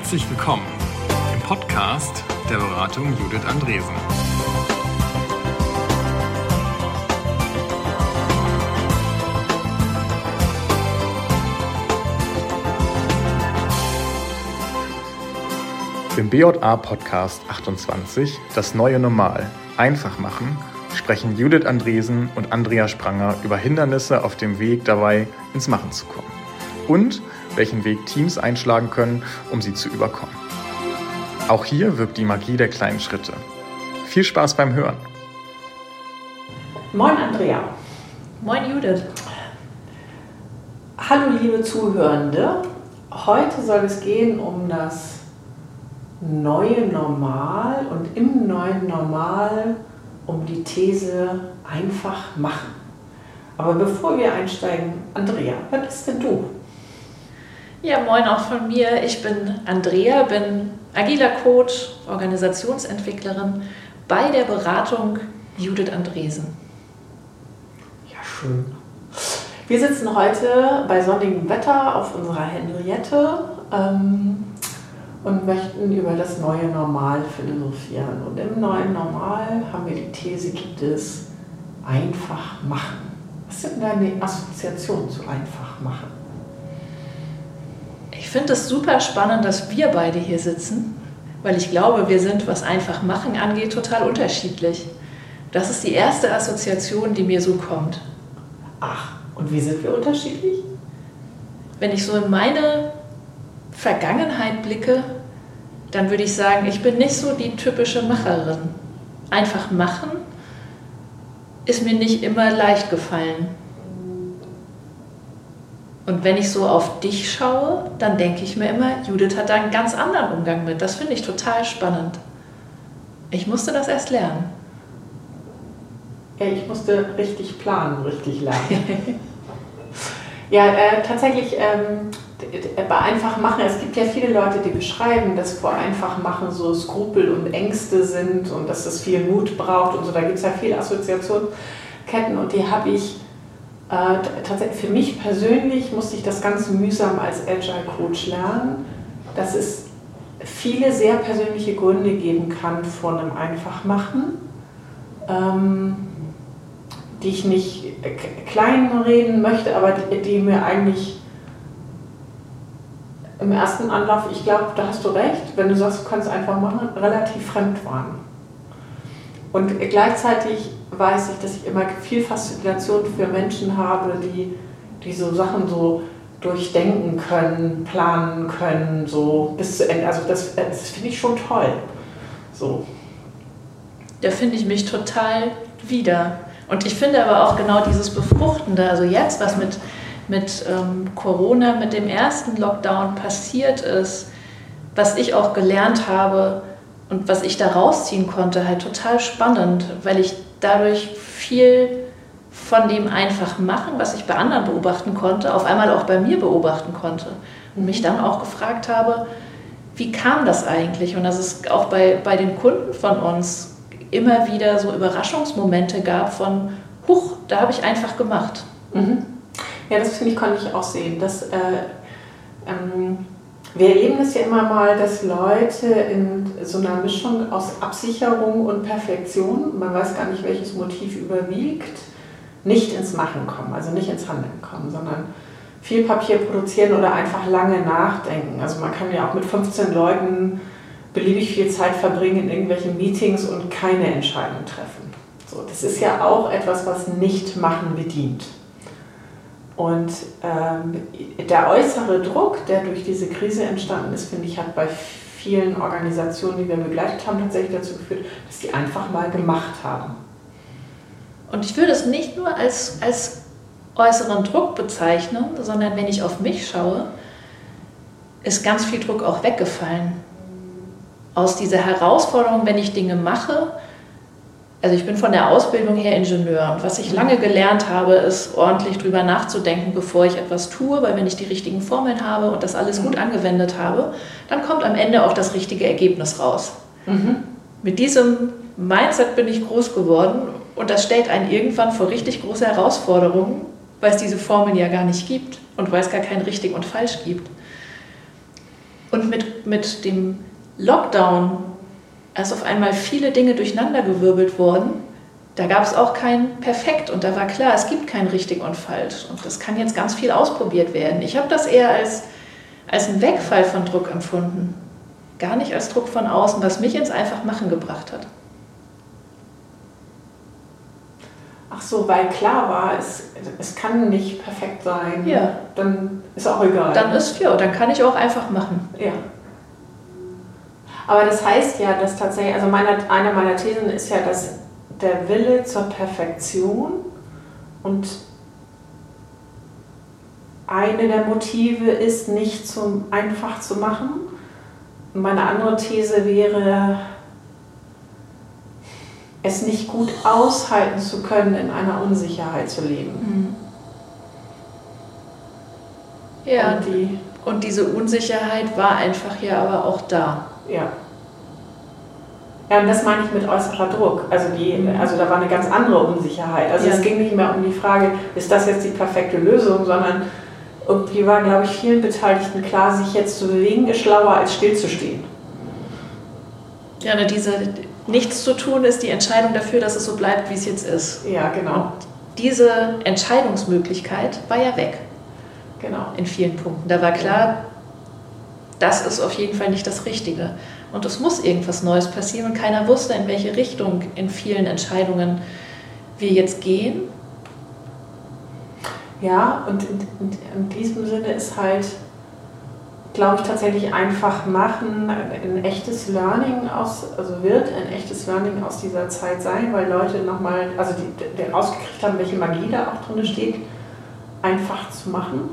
Herzlich willkommen im Podcast der Beratung Judith Andresen. Im BJA Podcast 28, das neue Normal, einfach machen, sprechen Judith Andresen und Andrea Spranger über Hindernisse auf dem Weg dabei, ins Machen zu kommen. Und welchen Weg Teams einschlagen können, um sie zu überkommen. Auch hier wirkt die Magie der kleinen Schritte. Viel Spaß beim Hören. Moin Andrea. Moin Judith. Hallo liebe Zuhörende. Heute soll es gehen um das neue Normal und im neuen Normal um die These einfach machen. Aber bevor wir einsteigen, Andrea, wer bist denn du? Ja, moin auch von mir. Ich bin Andrea, bin agiler Coach, Organisationsentwicklerin bei der Beratung Judith Andresen. Ja, schön. Wir sitzen heute bei sonnigem Wetter auf unserer Henriette ähm, und möchten über das neue Normal philosophieren. Und im neuen Normal haben wir die These, gibt es einfach machen. Was denn deine Assoziation zu einfach machen? Ich finde es super spannend, dass wir beide hier sitzen, weil ich glaube, wir sind, was einfach machen angeht, total unterschiedlich. Das ist die erste Assoziation, die mir so kommt. Ach, und wie sind wir unterschiedlich? Wenn ich so in meine Vergangenheit blicke, dann würde ich sagen, ich bin nicht so die typische Macherin. Einfach machen ist mir nicht immer leicht gefallen. Und wenn ich so auf dich schaue, dann denke ich mir immer, Judith hat da einen ganz anderen Umgang mit. Das finde ich total spannend. Ich musste das erst lernen. Ja, ich musste richtig planen, richtig lernen. ja, äh, tatsächlich ähm, bei Einfachmachen, es gibt ja viele Leute, die beschreiben, dass vor Einfachmachen so Skrupel und Ängste sind und dass es viel Mut braucht und so. Da gibt es ja viele Assoziationsketten und die habe ich äh, tatsächlich für mich persönlich musste ich das ganz mühsam als Agile Coach lernen, dass es viele sehr persönliche Gründe geben kann von einem Einfachmachen, ähm, die ich nicht kleinreden möchte, aber die, die mir eigentlich im ersten Anlauf, ich glaube, da hast du recht, wenn du sagst, du kannst einfach machen, relativ fremd waren. Und gleichzeitig weiß ich, dass ich immer viel Faszination für Menschen habe, die, die so Sachen so durchdenken können, planen können, so bis zu Ende. Also das, das finde ich schon toll. So. Da finde ich mich total wieder. Und ich finde aber auch genau dieses Befruchtende, also jetzt, was mit, mit ähm, Corona, mit dem ersten Lockdown passiert ist, was ich auch gelernt habe und was ich da rausziehen konnte, halt total spannend, weil ich dadurch viel von dem einfach machen, was ich bei anderen beobachten konnte, auf einmal auch bei mir beobachten konnte. Und mich dann auch gefragt habe, wie kam das eigentlich? Und dass es auch bei, bei den Kunden von uns immer wieder so Überraschungsmomente gab von, huch, da habe ich einfach gemacht. Mhm. Ja, das finde ich, konnte ich auch sehen. Dass, äh, ähm, wir erleben es ja immer mal, dass Leute in so einer Mischung aus Absicherung und Perfektion, man weiß gar nicht, welches Motiv überwiegt, nicht ins Machen kommen, also nicht ins Handeln kommen, sondern viel Papier produzieren oder einfach lange nachdenken. Also man kann ja auch mit 15 Leuten beliebig viel Zeit verbringen in irgendwelchen Meetings und keine Entscheidung treffen. So, das ist ja auch etwas, was nicht machen bedient. Und ähm, der äußere Druck, der durch diese Krise entstanden ist, finde ich, hat bei vielen Organisationen, die wir begleitet haben, tatsächlich dazu geführt, dass die einfach mal gemacht haben. Und ich würde es nicht nur als, als äußeren Druck bezeichnen, sondern wenn ich auf mich schaue, ist ganz viel Druck auch weggefallen. Aus dieser Herausforderung, wenn ich Dinge mache, also ich bin von der Ausbildung her Ingenieur und was ich lange gelernt habe, ist ordentlich drüber nachzudenken, bevor ich etwas tue, weil wenn ich die richtigen Formeln habe und das alles gut angewendet habe, dann kommt am Ende auch das richtige Ergebnis raus. Mhm. Mit diesem Mindset bin ich groß geworden und das stellt einen irgendwann vor richtig große Herausforderungen, weil es diese Formeln ja gar nicht gibt und weil es gar kein richtig und falsch gibt. Und mit, mit dem Lockdown ist auf einmal viele Dinge durcheinandergewirbelt worden. Da gab es auch kein Perfekt und da war klar, es gibt kein richtig und falsch. Und das kann jetzt ganz viel ausprobiert werden. Ich habe das eher als, als einen Wegfall von Druck empfunden. Gar nicht als Druck von außen, was mich ins Einfachmachen gebracht hat. Ach so, weil klar war, es, es kann nicht perfekt sein. Ja. Dann ist auch egal. Dann ist ja, dann kann ich auch einfach machen. Ja. Aber das heißt ja, dass tatsächlich, also meine, eine meiner Thesen ist ja, dass der Wille zur Perfektion und eine der Motive ist, nicht zum einfach zu machen. Meine andere These wäre, es nicht gut aushalten zu können, in einer Unsicherheit zu leben. Mhm. Ja, und, die, und diese Unsicherheit war einfach ja aber auch da. Ja. Ja, und das meine ich mit äußerer Druck. Also, die, mhm. also da war eine ganz andere Unsicherheit. Also ja. es ging nicht mehr um die Frage, ist das jetzt die perfekte Lösung, sondern irgendwie war, glaube ich, vielen Beteiligten klar, sich jetzt zu bewegen ist schlauer als stillzustehen. Ja, ne, diese, nichts zu tun ist die Entscheidung dafür, dass es so bleibt, wie es jetzt ist. Ja, genau. Und diese Entscheidungsmöglichkeit war ja weg. Genau. In vielen Punkten. Da war klar, das ist auf jeden Fall nicht das Richtige. Und es muss irgendwas Neues passieren und keiner wusste, in welche Richtung in vielen Entscheidungen wir jetzt gehen. Ja, und in, in, in diesem Sinne ist halt glaube ich, tatsächlich einfach machen, ein echtes Learning aus, also wird ein echtes Learning aus dieser Zeit sein, weil Leute nochmal, also die, die rausgekriegt haben, welche Magie da auch drin steht, einfach zu machen.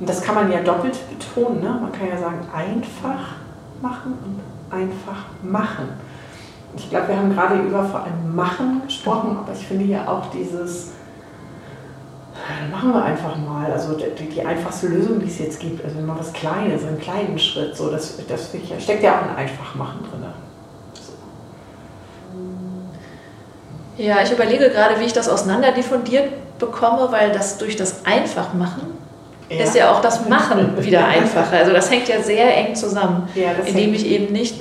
Und das kann man ja doppelt betonen, ne? man kann ja sagen, einfach machen und einfach machen. Ich glaube, wir haben gerade über vor allem Machen gesprochen, aber ich finde ja auch dieses machen wir einfach mal. Also die, die, einfachste Lösung, die es jetzt gibt, also immer was Kleines, einen kleinen Schritt, so, das, das steckt ja auch ein Einfachmachen drin. So. Ja, ich überlege gerade, wie ich das auseinanderdiffundiert bekomme, weil das durch das Einfachmachen ja. ist ja auch das Machen wieder einfacher. Also das hängt ja sehr eng zusammen, ja, indem ich eben nicht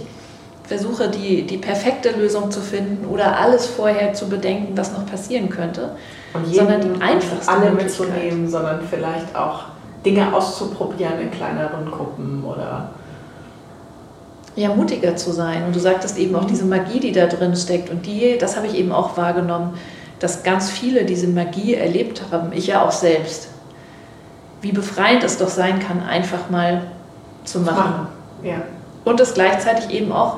versuche, die, die perfekte Lösung zu finden oder alles vorher zu bedenken, was noch passieren könnte, und sondern die einfachste alle mitzunehmen, sondern vielleicht auch Dinge auszuprobieren in kleineren Gruppen oder ja, mutiger zu sein. Und du sagtest eben auch mhm. diese Magie, die da drin steckt. Und die, das habe ich eben auch wahrgenommen, dass ganz viele diese Magie erlebt haben. Ich ja auch selbst. Wie befreiend es doch sein kann, einfach mal zu machen. Ja. Und es gleichzeitig eben auch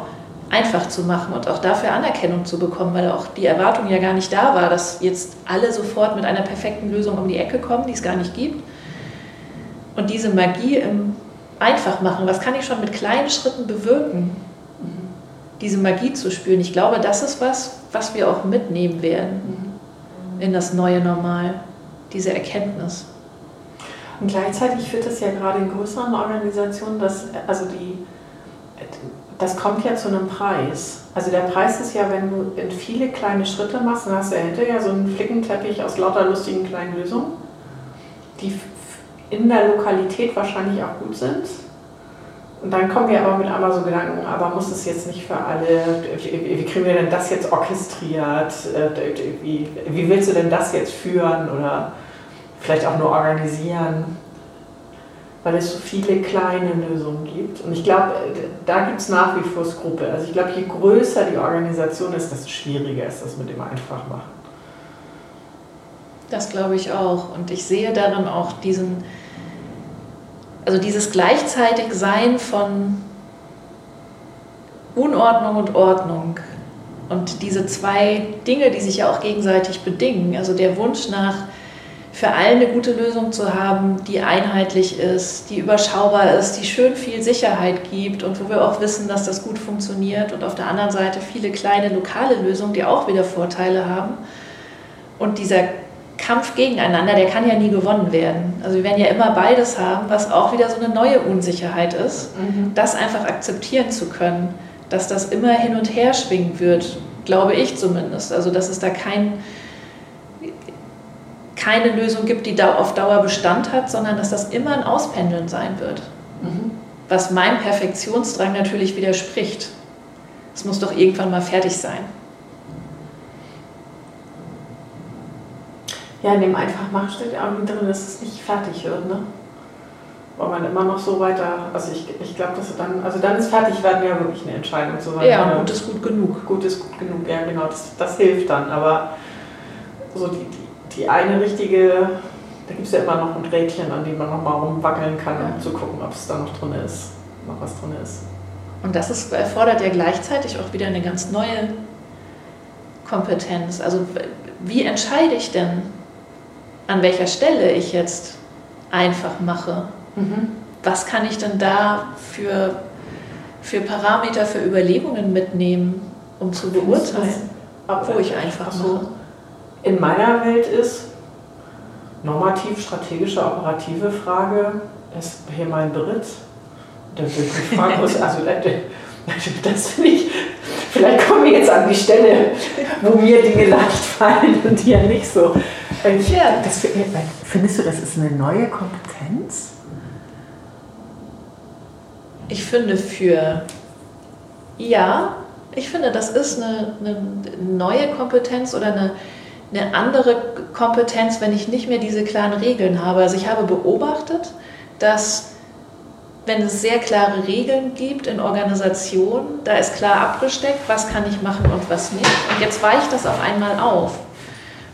einfach zu machen und auch dafür Anerkennung zu bekommen, weil auch die Erwartung ja gar nicht da war, dass jetzt alle sofort mit einer perfekten Lösung um die Ecke kommen, die es gar nicht gibt. Und diese Magie im Einfachmachen, was kann ich schon mit kleinen Schritten bewirken? Diese Magie zu spüren, ich glaube, das ist was, was wir auch mitnehmen werden in das neue Normal, diese Erkenntnis. Und gleichzeitig führt es ja gerade in größeren Organisationen, dass also die das kommt ja zu einem Preis. Also der Preis ist ja, wenn du in viele kleine Schritte machst, dann hast du ja hinterher so einen Flickenteppich aus lauter lustigen kleinen Lösungen, die in der Lokalität wahrscheinlich auch gut sind. Und dann kommen wir aber mit einmal so Gedanken, aber muss es jetzt nicht für alle, wie kriegen wir denn das jetzt orchestriert, wie, wie willst du denn das jetzt führen oder vielleicht auch nur organisieren? weil es so viele kleine Lösungen gibt. Und ich glaube, da gibt es nach wie vor Skrupel. Also ich glaube, je größer die Organisation ist, desto schwieriger ist das mit dem Einfachmachen. Das glaube ich auch. Und ich sehe darin auch diesen, also dieses Gleichzeitigsein von Unordnung und Ordnung. Und diese zwei Dinge, die sich ja auch gegenseitig bedingen. Also der Wunsch nach für alle eine gute Lösung zu haben, die einheitlich ist, die überschaubar ist, die schön viel Sicherheit gibt und wo wir auch wissen, dass das gut funktioniert. Und auf der anderen Seite viele kleine lokale Lösungen, die auch wieder Vorteile haben. Und dieser Kampf gegeneinander, der kann ja nie gewonnen werden. Also wir werden ja immer beides haben, was auch wieder so eine neue Unsicherheit ist, mhm. das einfach akzeptieren zu können, dass das immer hin und her schwingen wird, glaube ich zumindest. Also dass es da kein keine Lösung gibt, die auf Dauer Bestand hat, sondern dass das immer ein Auspendeln sein wird. Mhm. was meinem Perfektionsdrang natürlich widerspricht. Es muss doch irgendwann mal fertig sein. Ja, in dem Einfachmachen steht ja auch nicht drin, dass es nicht fertig wird, ne? Weil man immer noch so weiter, also ich, ich glaube, dass dann, also dann ist fertig werden ja wirklich eine Entscheidung. So ja, gut ist gut genug. Gut ist gut genug, ja genau, das, das hilft dann. Aber so die, die, die eine richtige, da gibt es ja immer noch ein Rädchen, an dem man nochmal rumwackeln kann, ja. um zu gucken, ob es da noch drin ist, noch was drin ist. Und das ist, erfordert ja gleichzeitig auch wieder eine ganz neue Kompetenz. Also wie entscheide ich denn, an welcher Stelle ich jetzt einfach mache? Mhm. Was kann ich denn da für, für Parameter, für Überlegungen mitnehmen, um zu beurteilen, wo ich einfach mache? In meiner Welt ist normativ, strategische, operative Frage, ist hier mein Beritt. Da würde ich mich fragen, also das finde ich, vielleicht kommen wir jetzt an die Stelle, wo mir Dinge leicht fallen und dir nicht so. Ja. Das, findest du, das ist eine neue Kompetenz? Ich finde für, ja, ich finde, das ist eine, eine neue Kompetenz oder eine, eine andere Kompetenz, wenn ich nicht mehr diese klaren Regeln habe. Also ich habe beobachtet, dass wenn es sehr klare Regeln gibt in Organisationen, da ist klar abgesteckt, was kann ich machen und was nicht. Und jetzt weicht das auf einmal auf.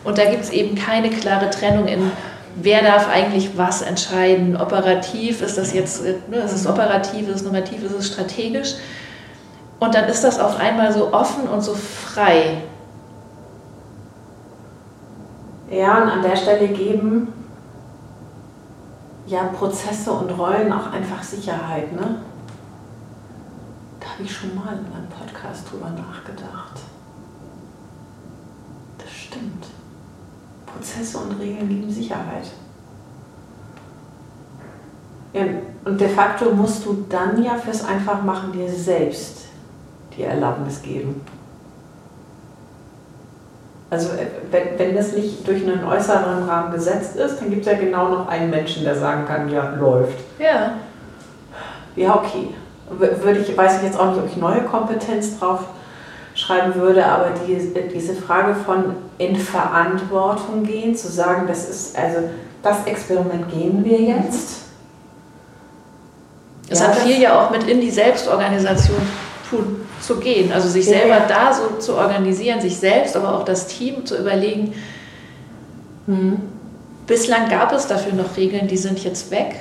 Und da gibt es eben keine klare Trennung in, wer darf eigentlich was entscheiden. Operativ ist das jetzt, ne, ist es operativ, ist es normativ, ist es strategisch. Und dann ist das auf einmal so offen und so frei. Ja, und an der Stelle geben ja Prozesse und Rollen auch einfach Sicherheit. Ne? Da habe ich schon mal in einem Podcast drüber nachgedacht. Das stimmt. Prozesse und Regeln geben Sicherheit. Ja, und de facto musst du dann ja fürs Einfachmachen dir selbst die Erlaubnis geben. Also äh, wenn, wenn das nicht durch einen äußeren Rahmen gesetzt ist, dann gibt es ja genau noch einen Menschen, der sagen kann, ja, läuft. Ja. Ja, okay. Würde ich, weiß ich jetzt auch nicht, ob ich neue Kompetenz drauf schreiben würde, aber die, diese Frage von in Verantwortung gehen, zu sagen, das ist, also das Experiment gehen wir jetzt. Es ja, hat viel ja auch mit in die Selbstorganisation tun, zu gehen, also sich selber ja. da so zu organisieren, sich selbst, aber auch das Team zu überlegen. Hm. Bislang gab es dafür noch Regeln, die sind jetzt weg.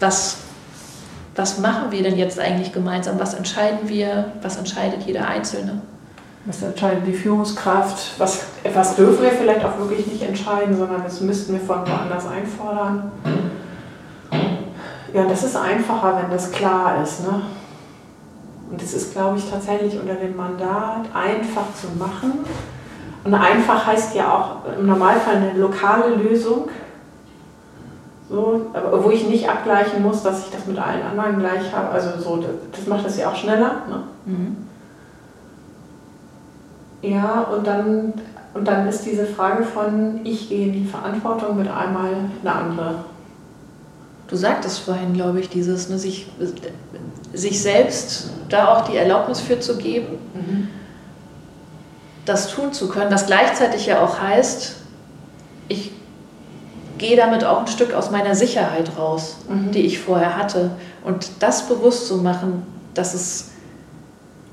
Was was machen wir denn jetzt eigentlich gemeinsam? Was entscheiden wir? Was entscheidet jeder Einzelne? Was entscheidet die Führungskraft? Was, was dürfen wir vielleicht auch wirklich nicht entscheiden, sondern das müssten wir von woanders einfordern? Ja, das ist einfacher, wenn das klar ist. Ne? Und es ist, glaube ich, tatsächlich unter dem Mandat einfach zu machen. Und einfach heißt ja auch im Normalfall eine lokale Lösung so, wo ich nicht abgleichen muss, dass ich das mit allen anderen gleich habe. Also so, das macht das ja auch schneller. Ne? Mhm. Ja, und dann, und dann ist diese Frage von, ich gehe in die Verantwortung mit einmal eine andere. Du sagtest vorhin, glaube ich, dieses, ne, sich, sich selbst da auch die Erlaubnis für zu geben, mhm. das tun zu können, was gleichzeitig ja auch heißt, ich gehe damit auch ein Stück aus meiner Sicherheit raus, mhm. die ich vorher hatte. Und das bewusst zu machen, dass es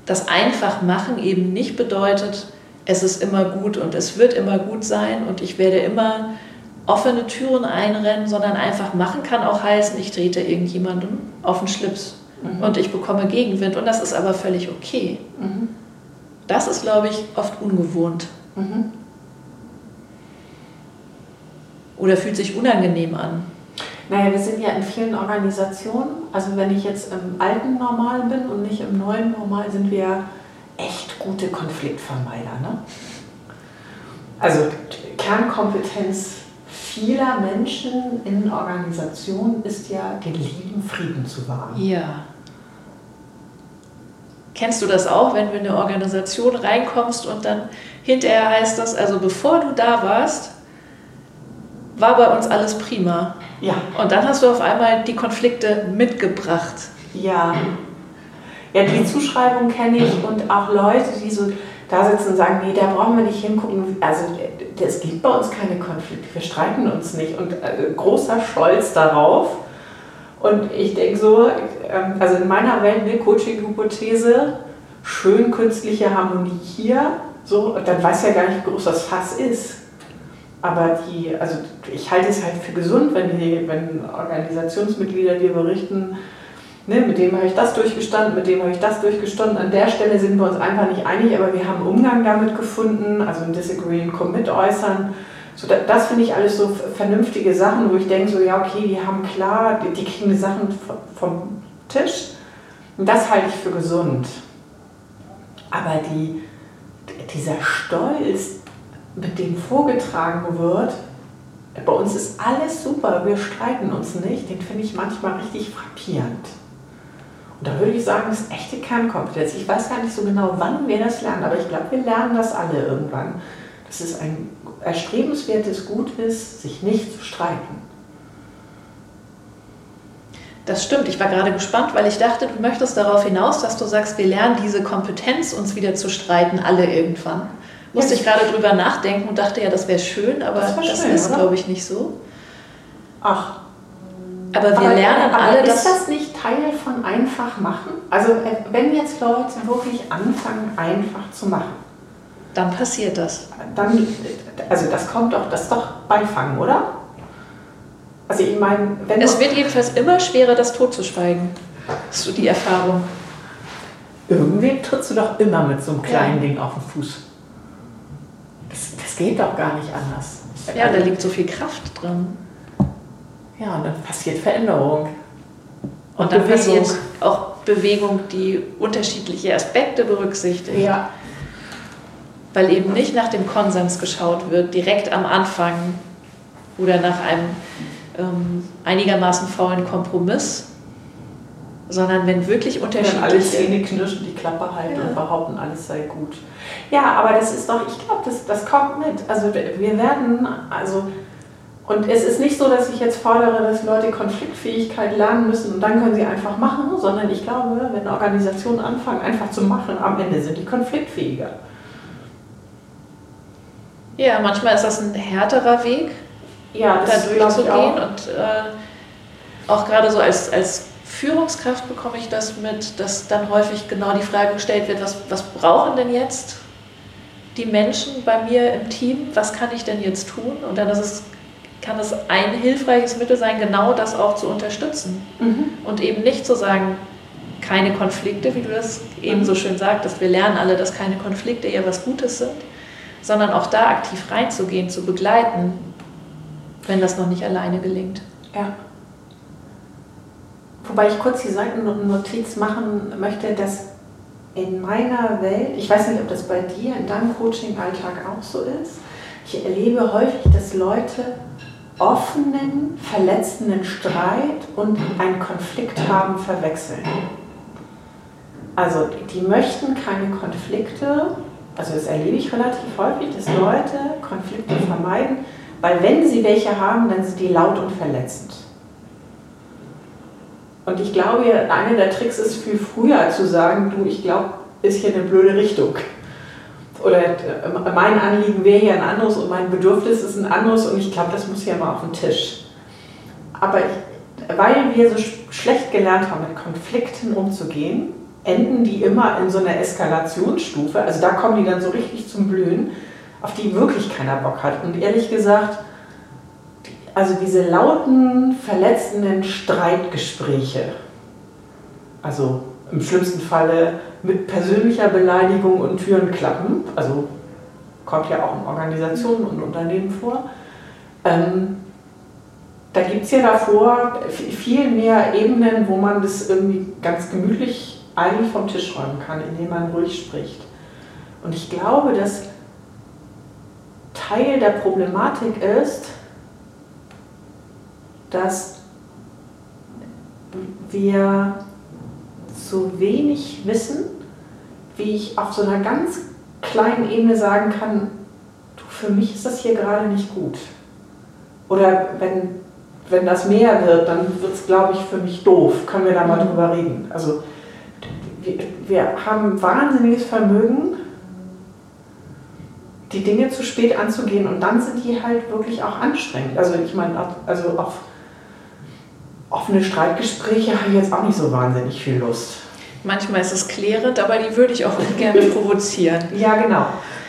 das einfach machen eben nicht bedeutet, es ist immer gut und es wird immer gut sein und ich werde immer offene Türen einrennen, sondern einfach machen kann auch heißen, ich trete irgendjemandem auf den Schlips mhm. und ich bekomme Gegenwind und das ist aber völlig okay. Mhm. Das ist, glaube ich, oft ungewohnt. Mhm oder fühlt sich unangenehm an? Naja, wir sind ja in vielen Organisationen, also wenn ich jetzt im alten Normal bin und nicht im neuen Normal, sind wir echt gute Konfliktvermeider. Ne? Also Kernkompetenz vieler Menschen in Organisationen ist ja, den lieben Frieden zu wahren. Ja. Kennst du das auch, wenn du in eine Organisation reinkommst und dann hinterher heißt das, also bevor du da warst, war bei uns alles prima. Ja. Und dann hast du auf einmal die Konflikte mitgebracht. Ja. Ja, die Zuschreibung kenne ich und auch Leute, die so da sitzen und sagen, nee, da brauchen wir nicht hingucken. Also es gibt bei uns keine Konflikte, wir streiten uns nicht. Und äh, großer Stolz darauf. Und ich denke so, ähm, also in meiner Welt eine Coaching-Hypothese, schön künstliche Harmonie hier, so, und dann weiß ja gar nicht, wie groß das Fass ist. Aber die, also ich halte es halt für gesund, wenn, die, wenn Organisationsmitglieder dir berichten, ne, mit dem habe ich das durchgestanden, mit dem habe ich das durchgestanden. An der Stelle sind wir uns einfach nicht einig, aber wir haben Umgang damit gefunden, also ein Disagree and Commit äußern. So, das, das finde ich alles so vernünftige Sachen, wo ich denke, so ja, okay, die haben klar, die, die kriegen die Sachen vom Tisch. Und das halte ich für gesund. Aber die, dieser Stolz, mit dem vorgetragen wird, bei uns ist alles super, wir streiten uns nicht, den finde ich manchmal richtig frappierend. Und da würde ich sagen, das ist echte Kernkompetenz. Ich weiß gar nicht so genau, wann wir das lernen, aber ich glaube, wir lernen das alle irgendwann. Dass es ein erstrebenswertes Gut ist, sich nicht zu streiten. Das stimmt. Ich war gerade gespannt, weil ich dachte, du möchtest darauf hinaus, dass du sagst, wir lernen diese Kompetenz, uns wieder zu streiten, alle irgendwann. Musste ich gerade drüber nachdenken und dachte, ja, das wäre schön, aber das, das schön, ist, glaube ich, nicht so. Ach. Aber wir aber, lernen aber alle, ist das nicht Teil von einfach machen? Also, äh, wenn jetzt Leute wirklich anfangen, einfach zu machen, dann passiert das. Dann, also, das kommt doch, das ist doch Beifang, oder? Also, ich meine, wenn. Es wird jedenfalls immer schwerer, das totzuschweigen. Das ist so die Erfahrung. Irgendwie trittst du doch immer mit so einem kleinen ja. Ding auf den Fuß. Das, das geht doch gar nicht anders. Ja, da liegt so viel Kraft drin. Ja, und dann passiert Veränderung. Und, und dann Bewegung. passiert auch Bewegung, die unterschiedliche Aspekte berücksichtigt. Ja. Weil eben nicht nach dem Konsens geschaut wird, direkt am Anfang oder nach einem ähm, einigermaßen faulen Kompromiss, sondern wenn wirklich unterschiedliche... Wenn alle Zähne knirschen, die Klappe halten ja. und behaupten, alles sei gut. Ja, aber das ist doch, ich glaube, das, das kommt mit. Also wir werden, also... Und es ist nicht so, dass ich jetzt fordere, dass Leute Konfliktfähigkeit lernen müssen und dann können sie einfach machen, sondern ich glaube, wenn Organisationen anfangen, einfach zu machen, am Ende sind die konfliktfähiger. Ja, manchmal ist das ein härterer Weg, ja, da durchzugehen. Und äh, auch gerade so als, als Führungskraft bekomme ich das mit, dass dann häufig genau die Frage gestellt wird, was, was brauchen denn jetzt die Menschen bei mir im Team, was kann ich denn jetzt tun? Und dann ist es, kann es ein hilfreiches Mittel sein, genau das auch zu unterstützen. Mhm. Und eben nicht zu sagen, keine Konflikte, wie du das eben so schön sagtest, wir lernen alle, dass keine Konflikte eher was Gutes sind, sondern auch da aktiv reinzugehen, zu begleiten, wenn das noch nicht alleine gelingt. Ja. Wobei ich kurz die Seitennotiz machen möchte, dass in meiner Welt, ich weiß nicht, ob das bei dir in deinem Coaching-Alltag auch so ist, ich erlebe häufig, dass Leute offenen, verletzenden Streit und einen Konflikt haben verwechseln. Also die möchten keine Konflikte, also das erlebe ich relativ häufig, dass Leute Konflikte vermeiden, weil wenn sie welche haben, dann sind die laut und verletzend. Und ich glaube, einer der Tricks ist viel früher zu sagen, du, ich glaube, ist hier eine blöde Richtung. Oder äh, mein Anliegen wäre hier ein anderes und mein Bedürfnis ist ein anderes und ich glaube, das muss hier mal auf den Tisch. Aber ich, weil wir so schlecht gelernt haben, mit Konflikten umzugehen, enden die immer in so einer Eskalationsstufe. Also da kommen die dann so richtig zum Blühen, auf die wirklich keiner Bock hat. Und ehrlich gesagt, also diese lauten, verletzenden Streitgespräche, also im schlimmsten Falle mit persönlicher Beleidigung und Türen klappen, also kommt ja auch in Organisationen und Unternehmen vor, ähm, da gibt es ja davor viel mehr Ebenen, wo man das irgendwie ganz gemütlich eigentlich vom Tisch räumen kann, indem man ruhig spricht. Und ich glaube, dass Teil der Problematik ist, dass wir so wenig wissen, wie ich auf so einer ganz kleinen Ebene sagen kann, du, für mich ist das hier gerade nicht gut. Oder wenn, wenn das mehr wird, dann wird es, glaube ich, für mich doof. Können wir da mal drüber reden? Also wir, wir haben wahnsinniges Vermögen, die Dinge zu spät anzugehen und dann sind die halt wirklich auch anstrengend. Also ich meine, also auf offene Streitgespräche habe ich jetzt auch nicht so wahnsinnig viel Lust. Manchmal ist es klärend, aber die würde ich auch gerne provozieren. Ja, genau.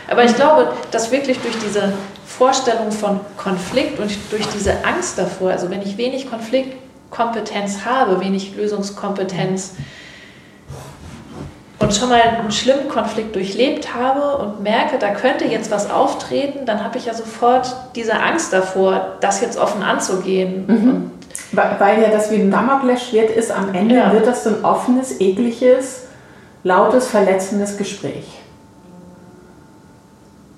Aber ich glaube, dass wirklich durch diese Vorstellung von Konflikt und durch diese Angst davor, also wenn ich wenig Konfliktkompetenz habe, wenig Lösungskompetenz und schon mal einen schlimmen Konflikt durchlebt habe und merke, da könnte jetzt was auftreten, dann habe ich ja sofort diese Angst davor, das jetzt offen anzugehen. Mhm. Weil ja das wie ein Damoklesschwert ist, am Ende ja. wird das so ein offenes, ekliges, lautes, verletzendes Gespräch.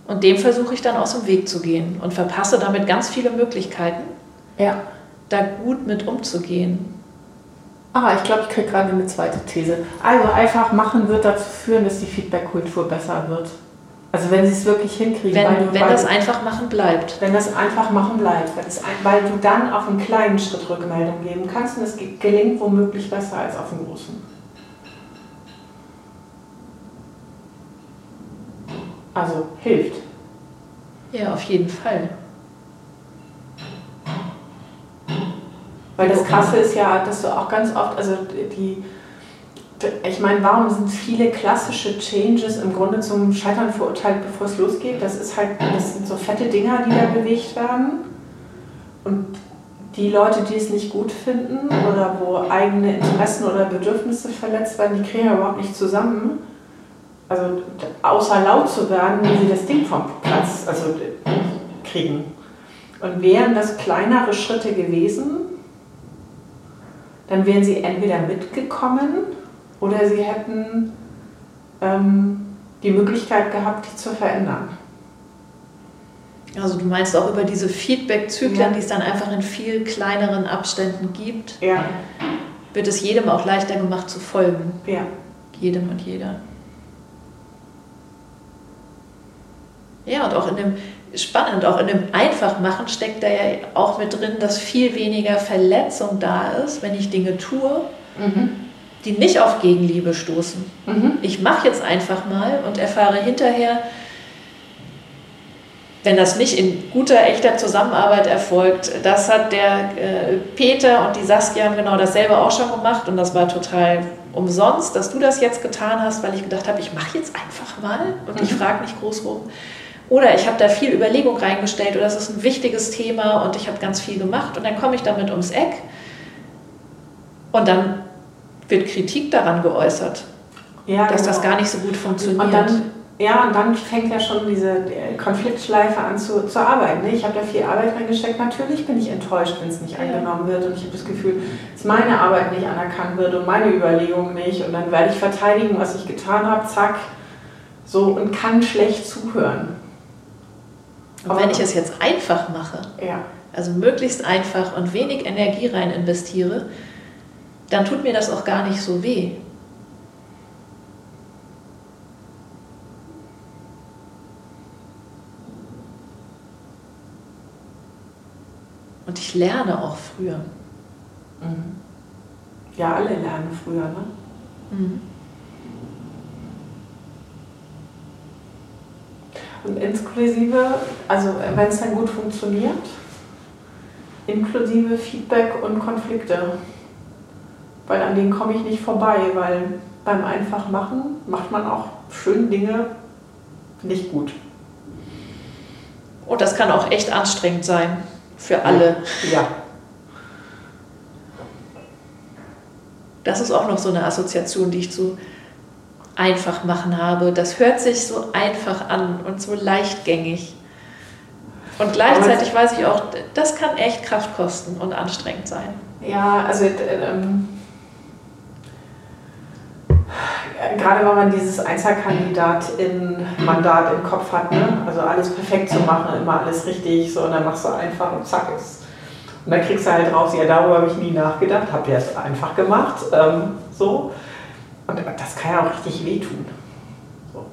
Und dem versuche ich dann aus dem Weg zu gehen und verpasse damit ganz viele Möglichkeiten, ja. da gut mit umzugehen. Ah, ich glaube, ich kriege gerade eine zweite These. Also einfach machen wird dazu führen, dass die Feedback-Kultur besser wird. Also wenn sie es wirklich hinkriegen. Wenn, du, wenn das einfach machen bleibt. Wenn das einfach machen bleibt. Weil du dann auf einen kleinen Schritt Rückmeldung geben kannst und es gelingt womöglich besser als auf einen großen. Also hilft. Ja, auf jeden Fall. Weil das Krasse ist ja, dass du auch ganz oft, also die, ich meine, warum sind viele klassische Changes im Grunde zum Scheitern verurteilt, bevor es losgeht? Das ist halt, das sind so fette Dinger, die da bewegt werden. Und die Leute, die es nicht gut finden oder wo eigene Interessen oder Bedürfnisse verletzt werden, die kriegen ja überhaupt nicht zusammen. Also außer laut zu werden, wie sie das Ding vom Platz also, kriegen. Und wären das kleinere Schritte gewesen, dann wären sie entweder mitgekommen oder sie hätten ähm, die Möglichkeit gehabt, die zu verändern. Also du meinst auch über diese Feedback-Zyklen, ja. die es dann einfach in viel kleineren Abständen gibt, ja. wird es jedem auch leichter gemacht zu folgen. Ja. Jedem und jeder. Ja, und auch in dem, spannend, auch in dem Einfachmachen steckt da ja auch mit drin, dass viel weniger Verletzung da ist, wenn ich Dinge tue, mhm. Die nicht auf Gegenliebe stoßen. Mhm. Ich mache jetzt einfach mal und erfahre hinterher, wenn das nicht in guter, echter Zusammenarbeit erfolgt, das hat der äh, Peter und die Saskia haben genau dasselbe auch schon gemacht und das war total umsonst, dass du das jetzt getan hast, weil ich gedacht habe, ich mache jetzt einfach mal und mhm. ich frage nicht groß rum. Oder ich habe da viel Überlegung reingestellt oder das ist ein wichtiges Thema und ich habe ganz viel gemacht und dann komme ich damit ums Eck und dann wird Kritik daran geäußert, ja, dass genau. das gar nicht so gut funktioniert. Und dann, ja, und dann fängt ja schon diese Konfliktschleife an zu, zu arbeiten. Ne? Ich habe da viel Arbeit reingesteckt. Natürlich bin ich enttäuscht, wenn es nicht angenommen wird und ich habe das Gefühl, dass meine Arbeit nicht anerkannt wird und meine Überlegung nicht. Und dann werde ich verteidigen, was ich getan habe, zack, so und kann schlecht zuhören. Und wenn ich es jetzt einfach mache, ja. also möglichst einfach und wenig Energie rein investiere, dann tut mir das auch gar nicht so weh. Und ich lerne auch früher. Mhm. Ja, alle lernen früher, ne? Mhm. Und inklusive, also wenn es dann gut funktioniert, inklusive Feedback und Konflikte. Weil an denen komme ich nicht vorbei, weil beim Einfachmachen macht man auch schön Dinge nicht gut. Und das kann auch echt anstrengend sein für alle. Ja. Das ist auch noch so eine Assoziation, die ich zu einfach machen habe. Das hört sich so einfach an und so leichtgängig. Und gleichzeitig weiß ich auch, das kann echt Kraft kosten und anstrengend sein. Ja, also ähm, gerade wenn man dieses Einzelkandidat in Mandat im Kopf hat, ne? also alles perfekt zu machen, immer alles richtig, so und dann machst du einfach und zack ist. Und dann kriegst du halt raus, ja, darüber habe ich nie nachgedacht, habt ihr es einfach gemacht, ähm, so. Und das kann ja auch richtig wehtun. So.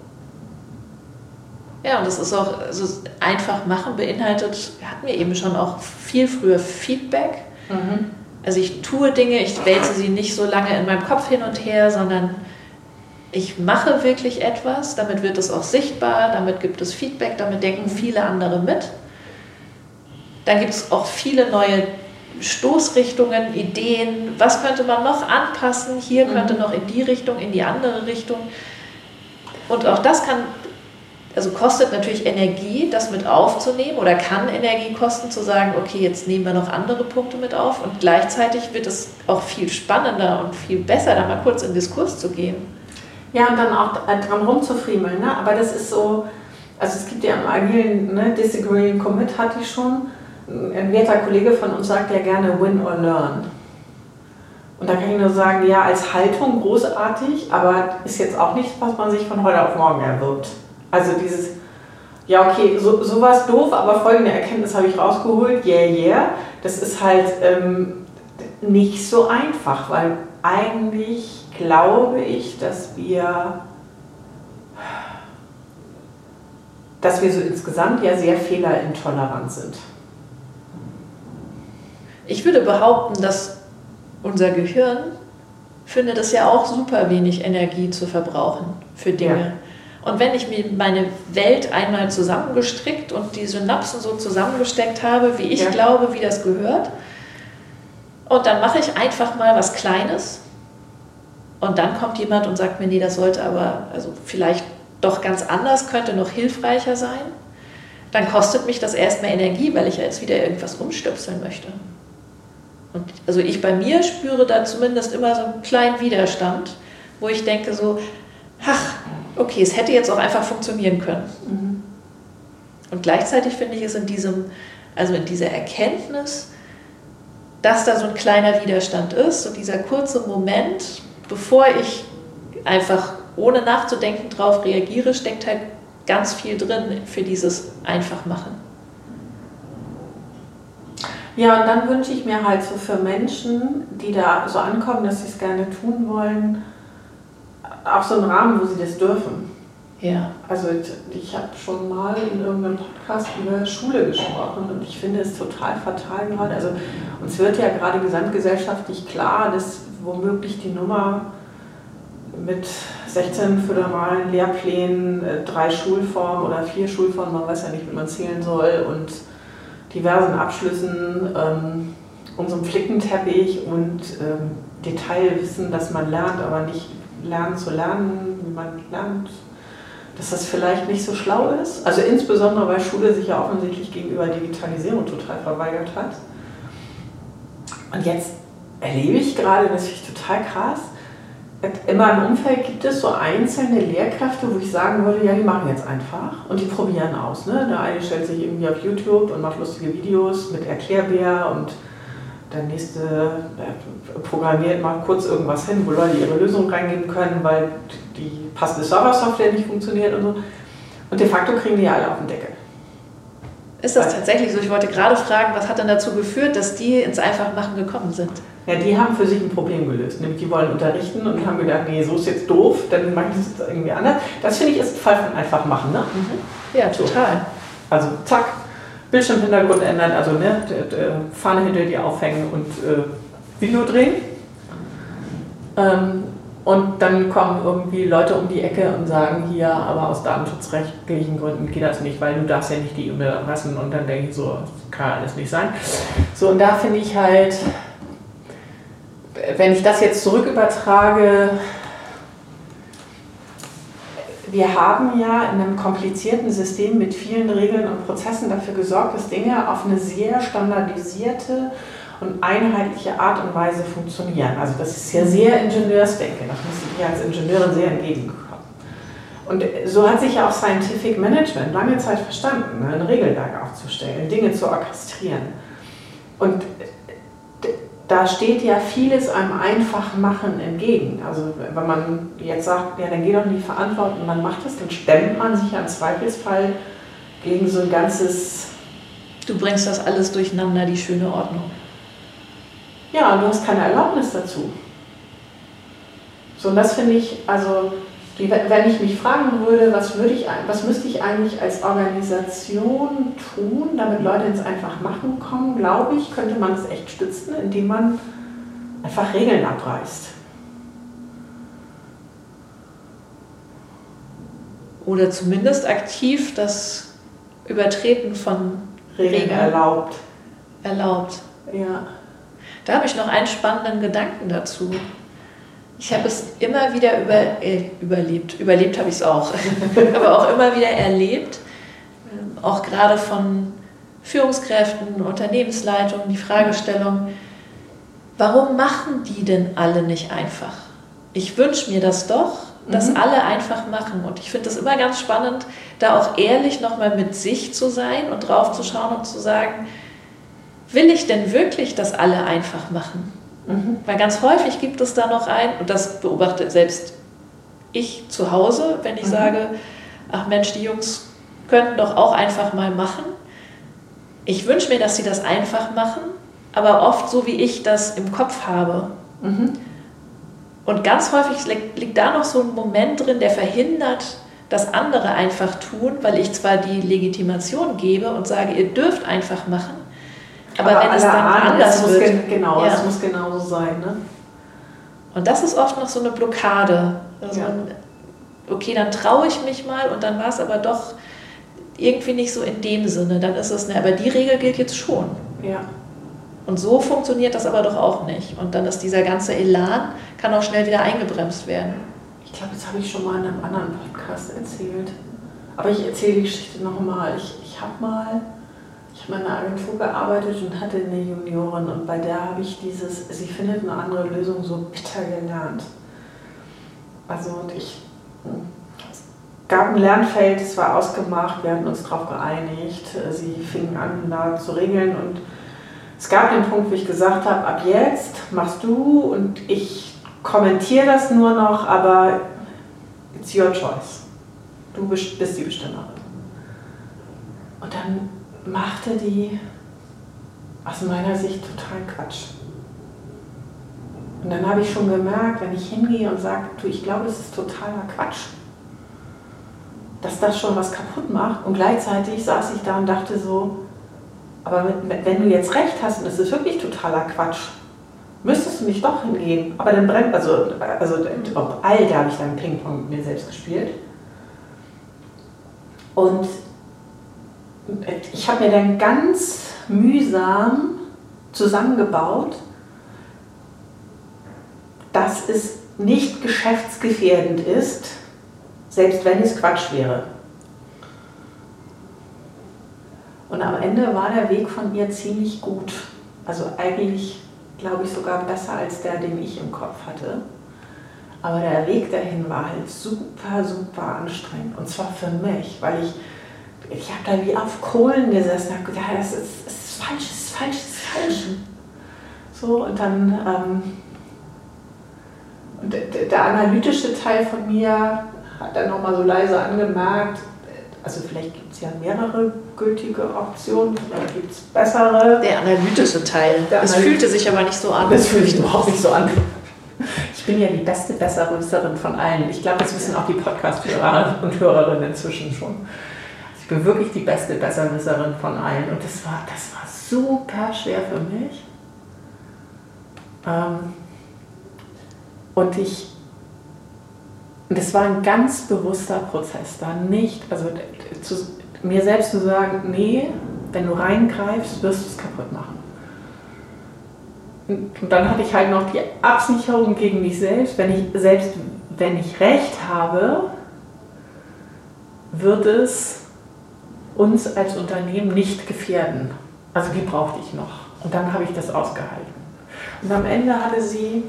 Ja, und das ist auch, also einfach machen beinhaltet, hatten wir eben schon auch viel früher Feedback. Mhm. Also ich tue Dinge, ich wälze sie nicht so lange in meinem Kopf hin und her, sondern ich mache wirklich etwas, damit wird es auch sichtbar, damit gibt es Feedback, damit denken viele andere mit. Dann gibt es auch viele neue Stoßrichtungen, Ideen, was könnte man noch anpassen, hier mhm. könnte noch in die Richtung, in die andere Richtung. Und auch das kann, also kostet natürlich Energie, das mit aufzunehmen oder kann Energie kosten, zu sagen, okay, jetzt nehmen wir noch andere Punkte mit auf und gleichzeitig wird es auch viel spannender und viel besser, da mal kurz in Diskurs zu gehen. Ja, und dann auch dran rumzufriemeln, ne? aber das ist so, also es gibt ja im Agilen, ne, Disagree Commit hatte ich schon, ein werter Kollege von uns sagt ja gerne Win or Learn. Und da kann ich nur sagen, ja, als Haltung großartig, aber ist jetzt auch nichts, was man sich von heute auf morgen erwirbt. Also dieses, ja, okay, so, sowas doof, aber folgende Erkenntnis habe ich rausgeholt, yeah, yeah. Das ist halt ähm, nicht so einfach, weil eigentlich glaube ich, dass wir, dass wir so insgesamt ja sehr fehlerintolerant sind. Ich würde behaupten, dass unser Gehirn findet es ja auch super wenig Energie zu verbrauchen für Dinge. Ja. Und wenn ich mir meine Welt einmal zusammengestrickt und die Synapsen so zusammengesteckt habe, wie ich ja. glaube, wie das gehört, und dann mache ich einfach mal was Kleines und dann kommt jemand und sagt mir, nee, das sollte aber also vielleicht doch ganz anders, könnte noch hilfreicher sein, dann kostet mich das erstmal Energie, weil ich ja jetzt wieder irgendwas umstöpseln möchte. Und also ich bei mir spüre da zumindest immer so einen kleinen Widerstand, wo ich denke so, ach, okay, es hätte jetzt auch einfach funktionieren können. Mhm. Und gleichzeitig finde ich es in diesem, also in dieser Erkenntnis, dass da so ein kleiner Widerstand ist und dieser kurze Moment, bevor ich einfach ohne nachzudenken drauf reagiere, steckt halt ganz viel drin für dieses Einfachmachen. Ja, und dann wünsche ich mir halt so für Menschen, die da so ankommen, dass sie es gerne tun wollen, auch so einen Rahmen, wo sie das dürfen. Ja. Also ich habe schon mal in irgendeinem Podcast über Schule gesprochen und ich finde es total fatal gerade. Also uns wird ja gerade gesamtgesellschaftlich klar, dass womöglich die Nummer mit 16 föderalen Lehrplänen, äh, drei Schulformen oder vier Schulformen, man weiß ja nicht, wie man zählen soll und diversen Abschlüssen, ähm, unserem Flickenteppich und ähm, Detailwissen, dass man lernt, aber nicht lernen zu lernen, wie man lernt, dass das vielleicht nicht so schlau ist. Also insbesondere, weil Schule sich ja offensichtlich gegenüber Digitalisierung total verweigert hat. Und jetzt erlebe ich gerade, das finde ich total krass, immer im Umfeld gibt es so einzelne Lehrkräfte, wo ich sagen würde, ja, die machen jetzt einfach und die probieren aus. Ne? Der eine stellt sich irgendwie auf YouTube und macht lustige Videos mit Erklärbär und der nächste äh, programmiert mal kurz irgendwas hin, wo Leute ihre Lösung reingeben können, weil die passende Server-Software nicht funktioniert und so. Und de facto kriegen die alle auf den Deckel. Ist das tatsächlich so? Ich wollte gerade fragen, was hat denn dazu geführt, dass die ins Einfachmachen gekommen sind? Ja, die haben für sich ein Problem gelöst. Nämlich die wollen unterrichten und haben gedacht, nee, so ist jetzt doof, dann mache ich es jetzt irgendwie anders. Das finde ich ist ein Fall von einfach machen. Ne? Mhm. Ja, total. So. Also zack, Bildschirmhintergrund ändern, also ne, Fahne hinter dir aufhängen und äh, Video drehen. Ähm, und dann kommen irgendwie Leute um die Ecke und sagen, hier, aber aus datenschutzrechtlichen Gründen geht das nicht, weil du darfst ja nicht die E-Mail-Adressen und dann denke ich so, das kann alles nicht sein. So, und da finde ich halt, wenn ich das jetzt zurück übertrage, wir haben ja in einem komplizierten System mit vielen Regeln und Prozessen dafür gesorgt, dass Dinge auf eine sehr standardisierte und einheitliche Art und Weise funktionieren. Also das ist ja sehr Ingenieursdenke, das muss ich als Ingenieurin sehr entgegenkommen. Und so hat sich ja auch Scientific Management lange Zeit verstanden, ne, ein Regelwerk aufzustellen, Dinge zu orchestrieren. Und da steht ja vieles einem Einfachmachen entgegen. Also wenn man jetzt sagt, ja, dann geh doch nicht verantworten, man macht es, dann stemmt man sich im Zweifelsfall gegen so ein ganzes... Du bringst das alles durcheinander, die schöne Ordnung. Ja, und du hast keine Erlaubnis dazu. So, und das finde ich, also wenn ich mich fragen würde, was, würde ich, was müsste ich eigentlich als Organisation tun, damit Leute ins einfach machen kommen, glaube ich, könnte man es echt stützen, indem man einfach Regeln abreißt. Oder zumindest aktiv das Übertreten von Regeln, Regeln erlaubt. Erlaubt. Ja. Da habe ich noch einen spannenden Gedanken dazu. Ich habe es immer wieder über, äh, überlebt. Überlebt habe ich es auch. aber auch immer wieder erlebt, ähm, auch gerade von Führungskräften, Unternehmensleitungen, die Fragestellung, warum machen die denn alle nicht einfach? Ich wünsche mir das doch, dass mhm. alle einfach machen. Und ich finde es immer ganz spannend, da auch ehrlich nochmal mit sich zu sein und drauf zu schauen und zu sagen, will ich denn wirklich, dass alle einfach machen? Mhm. Weil ganz häufig gibt es da noch ein, und das beobachte selbst ich zu Hause, wenn ich mhm. sage, ach Mensch, die Jungs könnten doch auch einfach mal machen. Ich wünsche mir, dass sie das einfach machen, aber oft so, wie ich das im Kopf habe. Mhm. Und ganz häufig liegt, liegt da noch so ein Moment drin, der verhindert, dass andere einfach tun, weil ich zwar die Legitimation gebe und sage, ihr dürft einfach machen, aber, aber wenn es dann Ahnen, anders es wird. Genau, ja. es muss genauso sein. Ne? Und das ist oft noch so eine Blockade. Also ja. okay, dann traue ich mich mal und dann war es aber doch irgendwie nicht so in dem Sinne. Dann ist es, ne, aber die Regel gilt jetzt schon. Ja. Und so funktioniert das aber doch auch nicht. Und dann ist dieser ganze Elan, kann auch schnell wieder eingebremst werden. Ich glaube, das habe ich schon mal in einem anderen Podcast erzählt. Aber ich erzähle die Geschichte nochmal. Ich, ich habe mal ich habe in einer Agentur gearbeitet und hatte eine Juniorin und bei der habe ich dieses, sie findet eine andere Lösung so bitter gelernt. Also und ich, es gab ein Lernfeld, es war ausgemacht, wir hatten uns darauf geeinigt, sie fingen an da zu regeln und es gab den Punkt, wo ich gesagt habe, ab jetzt machst du und ich kommentiere das nur noch, aber it's your choice. Du bist die Bestimmerin. Und dann machte die aus meiner Sicht total Quatsch. Und dann habe ich schon gemerkt, wenn ich hingehe und sage, du, ich glaube, das ist totaler Quatsch, dass das schon was kaputt macht. Und gleichzeitig saß ich da und dachte so, aber wenn du jetzt recht hast und es ist wirklich totaler Quatsch, müsstest du nicht doch hingehen. Aber dann brennt, also, also ob all da habe ich dann Ping-Pong mit mir selbst gespielt. Und ich habe mir dann ganz mühsam zusammengebaut, dass es nicht geschäftsgefährdend ist, selbst wenn es Quatsch wäre. Und am Ende war der Weg von ihr ziemlich gut. Also eigentlich, glaube ich, sogar besser als der, den ich im Kopf hatte. Aber der Weg dahin war halt super, super anstrengend. Und zwar für mich, weil ich ich habe da wie auf Kohlen gesessen und habe gedacht, das ist, das ist falsch, das ist falsch, das ist falsch. So, und dann ähm, und der, der analytische Teil von mir hat dann nochmal so leise angemerkt, also vielleicht gibt es ja mehrere gültige Optionen, vielleicht gibt es bessere. Der analytische Teil. Es fühlte sich aber nicht so an. Das fühlt sich überhaupt nicht so an. Ich bin ja die beste Besserwisserin von allen. Ich glaube, das wissen auch die Podcast-Hörer und Hörerinnen inzwischen schon bin wirklich die beste Besserwisserin von allen. Und das war, das war super schwer für mich. Ähm, und ich, das war ein ganz bewusster Prozess, da nicht, also zu, mir selbst zu sagen, nee, wenn du reingreifst, wirst du es kaputt machen. Und dann hatte ich halt noch die Absicherung gegen mich selbst, wenn ich selbst wenn ich recht habe, wird es uns als Unternehmen nicht gefährden. Also die brauchte ich noch. Und dann habe ich das ausgehalten. Und am Ende hatte sie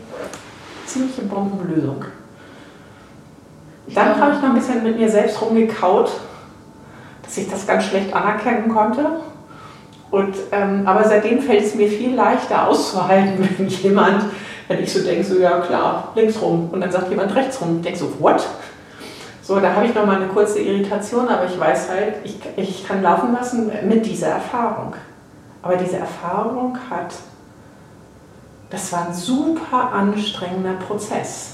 ziemliche Bombenlösung. Dann habe ich noch ein bisschen mit mir selbst rumgekaut, dass ich das ganz schlecht anerkennen konnte. Und, ähm, aber seitdem fällt es mir viel leichter auszuhalten, wenn jemand, wenn ich so denke, so ja klar, links rum und dann sagt jemand rechts rum. Ich denke so, what? So, da habe ich noch mal eine kurze Irritation, aber ich weiß halt, ich, ich kann laufen lassen mit dieser Erfahrung. Aber diese Erfahrung hat, das war ein super anstrengender Prozess.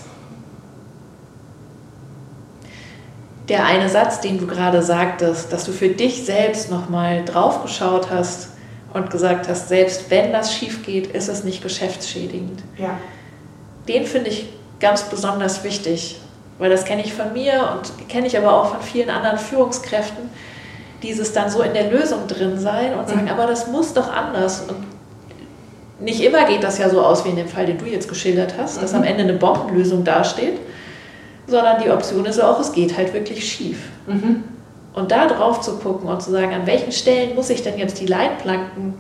der eine Satz, den du gerade sagtest, dass du für dich selbst nochmal draufgeschaut hast und gesagt hast, selbst wenn das schief geht, ist es nicht geschäftsschädigend. Ja. Den finde ich ganz besonders wichtig, weil das kenne ich von mir und kenne ich aber auch von vielen anderen Führungskräften, dieses dann so in der Lösung drin sein und sagen, mhm. aber das muss doch anders. Und nicht immer geht das ja so aus wie in dem Fall, den du jetzt geschildert hast, mhm. dass am Ende eine Bombenlösung dasteht, sondern die Option ist auch, es geht halt wirklich schief. Mhm. Und da drauf zu gucken und zu sagen, an welchen Stellen muss ich denn jetzt die Leitplanken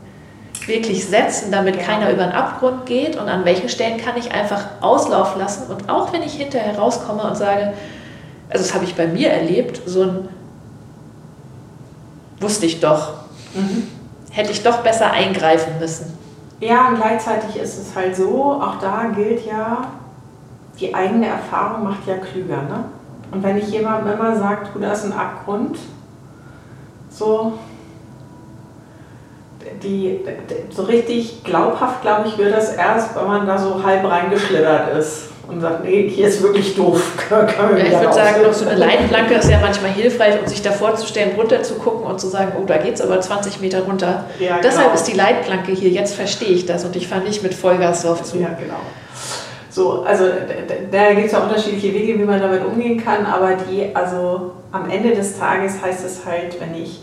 wirklich setzen, damit ja. keiner über den Abgrund geht und an welchen Stellen kann ich einfach Auslauf lassen und auch wenn ich hinterher rauskomme und sage, also das habe ich bei mir erlebt, so ein wusste ich doch, mhm. hätte ich doch besser eingreifen müssen. Ja, und gleichzeitig ist es halt so, auch da gilt ja, die eigene Erfahrung macht ja klüger. Ne? Und wenn ich jemandem immer sage, du, da ist ein Abgrund, so, die, so richtig glaubhaft, glaube ich, wird das erst, wenn man da so halb reingeschlittert ist und sagt, nee, hier ist wirklich doof. ja, ich würde sagen, noch so eine Leitplanke ist ja manchmal hilfreich, um sich da vorzustellen, runter zu gucken und zu sagen, oh, da geht es aber 20 Meter runter. Ja, Deshalb genau. ist die Leitplanke hier, jetzt verstehe ich das und ich fahre nicht mit Vollgas drauf zu. Ja, genau. So, also da gibt es ja unterschiedliche Wege, wie man damit umgehen kann, aber die, also am Ende des Tages heißt es halt, wenn ich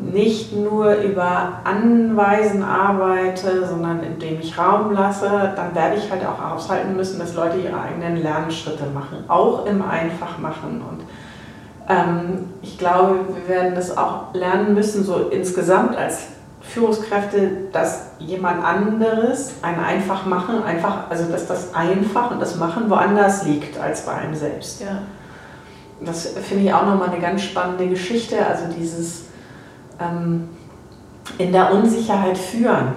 nicht nur über Anweisen arbeite, sondern indem ich Raum lasse, dann werde ich halt auch aushalten müssen, dass Leute ihre eigenen Lernschritte machen, auch im Einfachmachen. Und ähm, ich glaube, wir werden das auch lernen müssen, so insgesamt als Führungskräfte, dass jemand anderes ein Einfachmachen, einfach, also dass das Einfach und das Machen woanders liegt als bei einem selbst. Ja. Das finde ich auch nochmal eine ganz spannende Geschichte, also dieses ähm, in der Unsicherheit führen.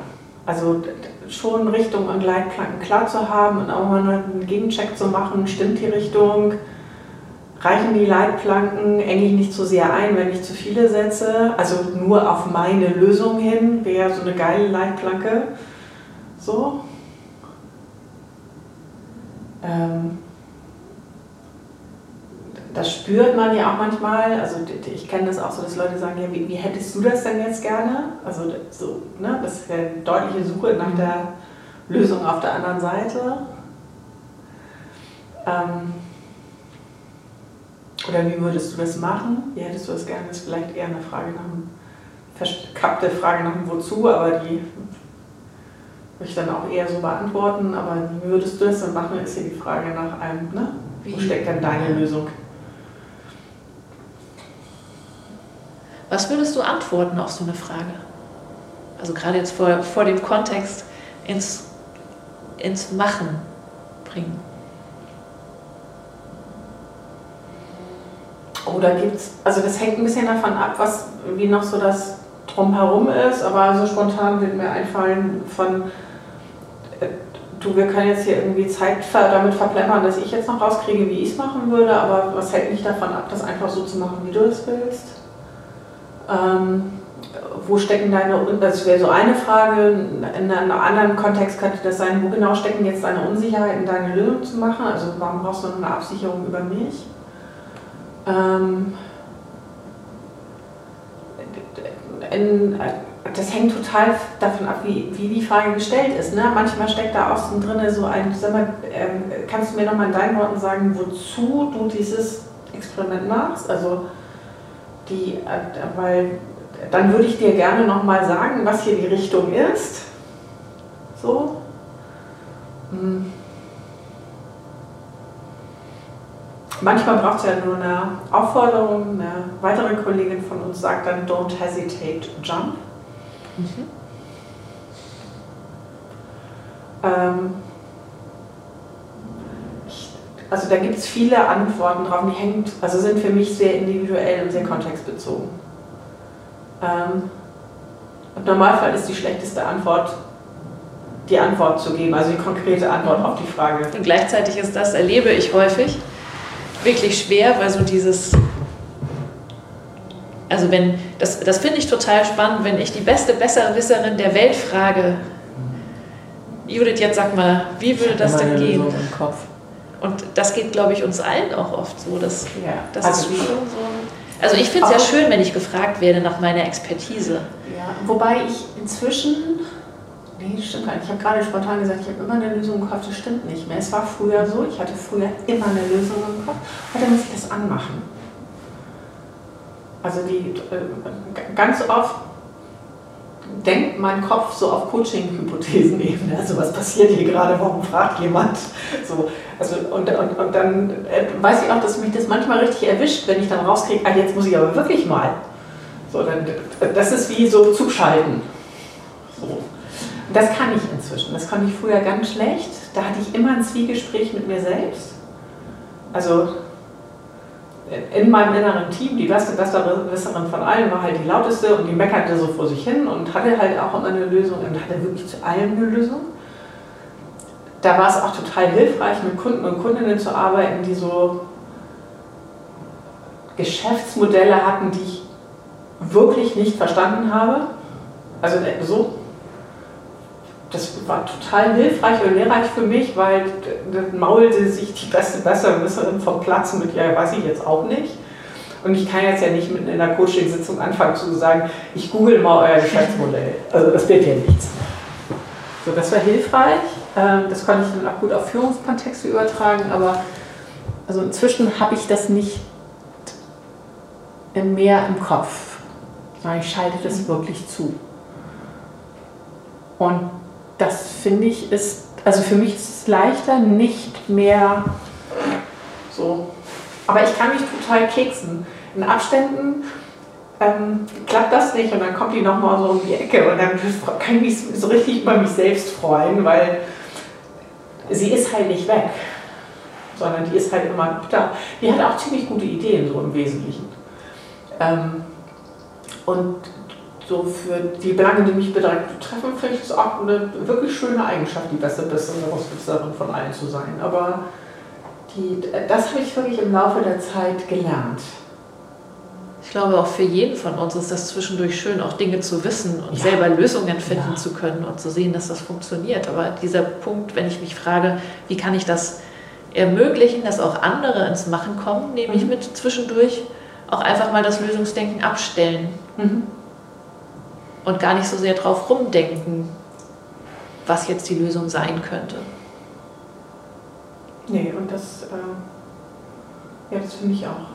Also schon Richtung und Leitplanken klar zu haben und auch mal einen Gegencheck zu machen, stimmt die Richtung, reichen die Leitplanken, enge ich nicht zu sehr ein, wenn ich zu viele setze, also nur auf meine Lösung hin, wäre so eine geile Leitplanke. So. Ähm, das spürt man ja auch manchmal. Also ich kenne das auch so, dass Leute sagen, ja, wie, wie, hättest du das denn jetzt gerne? Also so, ne, das ist ja eine deutliche Suche nach der Lösung auf der anderen Seite. Ähm, oder wie würdest du das machen? Wie hättest du das gerne? Das ist vielleicht eher eine Frage nach einem, verkappte Frage nach dem Wozu, aber die würde ich dann auch eher so beantworten. Aber wie würdest du das dann machen, ist hier die Frage nach einem, ne? Wo steckt dann deine Lösung? Was würdest du antworten auf so eine Frage? Also gerade jetzt vor, vor dem Kontext ins, ins Machen bringen. Oder gibt es, also das hängt ein bisschen davon ab, was, wie noch so das Drumherum ist, aber so spontan wird mir einfallen von, äh, du, wir können jetzt hier irgendwie Zeit damit verplempern, dass ich jetzt noch rauskriege, wie ich es machen würde, aber was hält mich davon ab, das einfach so zu machen, wie du es willst? Ähm, wo stecken deine, das wäre so eine Frage, in einem anderen Kontext könnte das sein, wo genau stecken jetzt deine Unsicherheiten, deine Lösung zu machen? Also warum brauchst du noch eine Absicherung über mich? Ähm, in, das hängt total davon ab, wie, wie die Frage gestellt ist. Ne? Manchmal steckt da außen drin so ein, sag mal, ähm, kannst du mir nochmal in deinen Worten sagen, wozu du dieses Experiment machst? Also die, weil dann würde ich dir gerne nochmal sagen, was hier die Richtung ist. So. Hm. Manchmal braucht es ja nur eine Aufforderung. Eine weitere Kollegin von uns sagt dann, don't hesitate, jump. Mhm. Ähm, also da gibt es viele Antworten drauf, die hängen, also sind für mich sehr individuell und sehr kontextbezogen. Ähm, Im Normalfall ist die schlechteste Antwort, die Antwort zu geben, also die konkrete Antwort auf die Frage. Und gleichzeitig ist das, erlebe ich häufig, wirklich schwer, weil so dieses, also wenn, das, das finde ich total spannend, wenn ich die beste Besserwisserin der Welt frage, Judith, jetzt sag mal, wie würde das denn gehen? Im Kopf. Und das geht, glaube ich, uns allen auch oft so. Dass, Ja. das Also ist schon so. Also ich finde es ja schön, wenn ich gefragt werde nach meiner Expertise. Ja, wobei ich inzwischen, nee, das stimmt gar nicht. Ich habe gerade spontan gesagt, ich habe immer eine Lösung im Kopf, das stimmt nicht mehr. Es war früher so, ich hatte früher immer eine Lösung im Kopf, heute muss ich das anmachen. Also die äh, ganz oft denkt mein Kopf so auf Coaching-Hypothesen-Ebene. Also was passiert hier gerade, warum fragt jemand? So, also und, und, und dann äh, weiß ich auch, dass mich das manchmal richtig erwischt, wenn ich dann rauskriege, ah, jetzt muss ich aber wirklich mal. So, dann, das ist wie so zuschalten. So. Das kann ich inzwischen. Das konnte ich früher ganz schlecht. Da hatte ich immer ein Zwiegespräch mit mir selbst. Also in meinem inneren Team, die beste Besserwisserin von allen war halt die lauteste und die meckerte so vor sich hin und hatte halt auch immer eine Lösung und hatte wirklich zu allem eine Lösung. Da war es auch total hilfreich, mit Kunden und Kundinnen zu arbeiten, die so Geschäftsmodelle hatten, die ich wirklich nicht verstanden habe. Also äh, so, das war total hilfreich und lehrreich für mich, weil dann maulte sich die beste Besserwisserin vom Platz mit, ja, weiß ich jetzt auch nicht. Und ich kann jetzt ja nicht mitten in der Coaching-Sitzung anfangen zu sagen, ich google mal euer Geschäftsmodell. Also das wird ja nichts. So, das war hilfreich. Ähm, Das konnte ich dann auch gut auf Führungskontexte übertragen, aber also inzwischen habe ich das nicht mehr im Kopf, sondern ich schalte das wirklich zu. Und das finde ich ist, also für mich ist es leichter, nicht mehr so. Aber ich kann mich total keksen. In Abständen ähm, klappt das nicht und dann kommt die nochmal so um die Ecke und dann kann ich mich so richtig über mich selbst freuen, weil sie ist halt nicht weg, sondern die ist halt immer noch da. Die hat auch ziemlich gute Ideen so im Wesentlichen. Ähm, und so für die Belange, die mich direkt betreffen, finde ich es auch eine wirklich schöne Eigenschaft, die beste Besserwisserin von allen zu sein. Aber die, das habe ich wirklich im Laufe der Zeit gelernt. Ich glaube, auch für jeden von uns ist das zwischendurch schön, auch Dinge zu wissen und Ja. selber Lösungen finden Ja. zu können und zu sehen, dass das funktioniert. Aber dieser Punkt, wenn ich mich frage, wie kann ich das ermöglichen, dass auch andere ins Machen kommen, nehme ich Mhm. mit zwischendurch auch einfach mal das Lösungsdenken abstellen Mhm. und gar nicht so sehr drauf rumdenken, was jetzt die Lösung sein könnte. Nee, und das, äh, ja, das finde ich auch.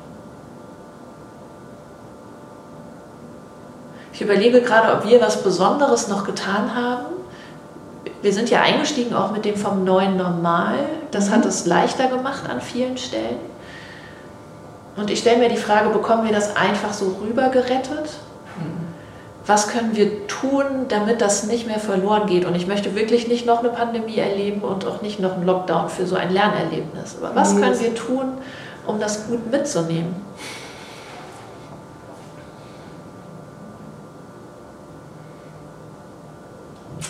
Ich überlege gerade, ob wir was Besonderes noch getan haben. Wir sind ja eingestiegen auch mit dem vom neuen Normal. Das Mhm. hat es leichter gemacht an vielen Stellen. Und ich stelle mir die Frage, bekommen wir das einfach so rübergerettet? Was können wir tun, damit das nicht mehr verloren geht? Und ich möchte wirklich nicht noch eine Pandemie erleben und auch nicht noch einen Lockdown für so ein Lernerlebnis. Aber was können wir tun, um das gut mitzunehmen?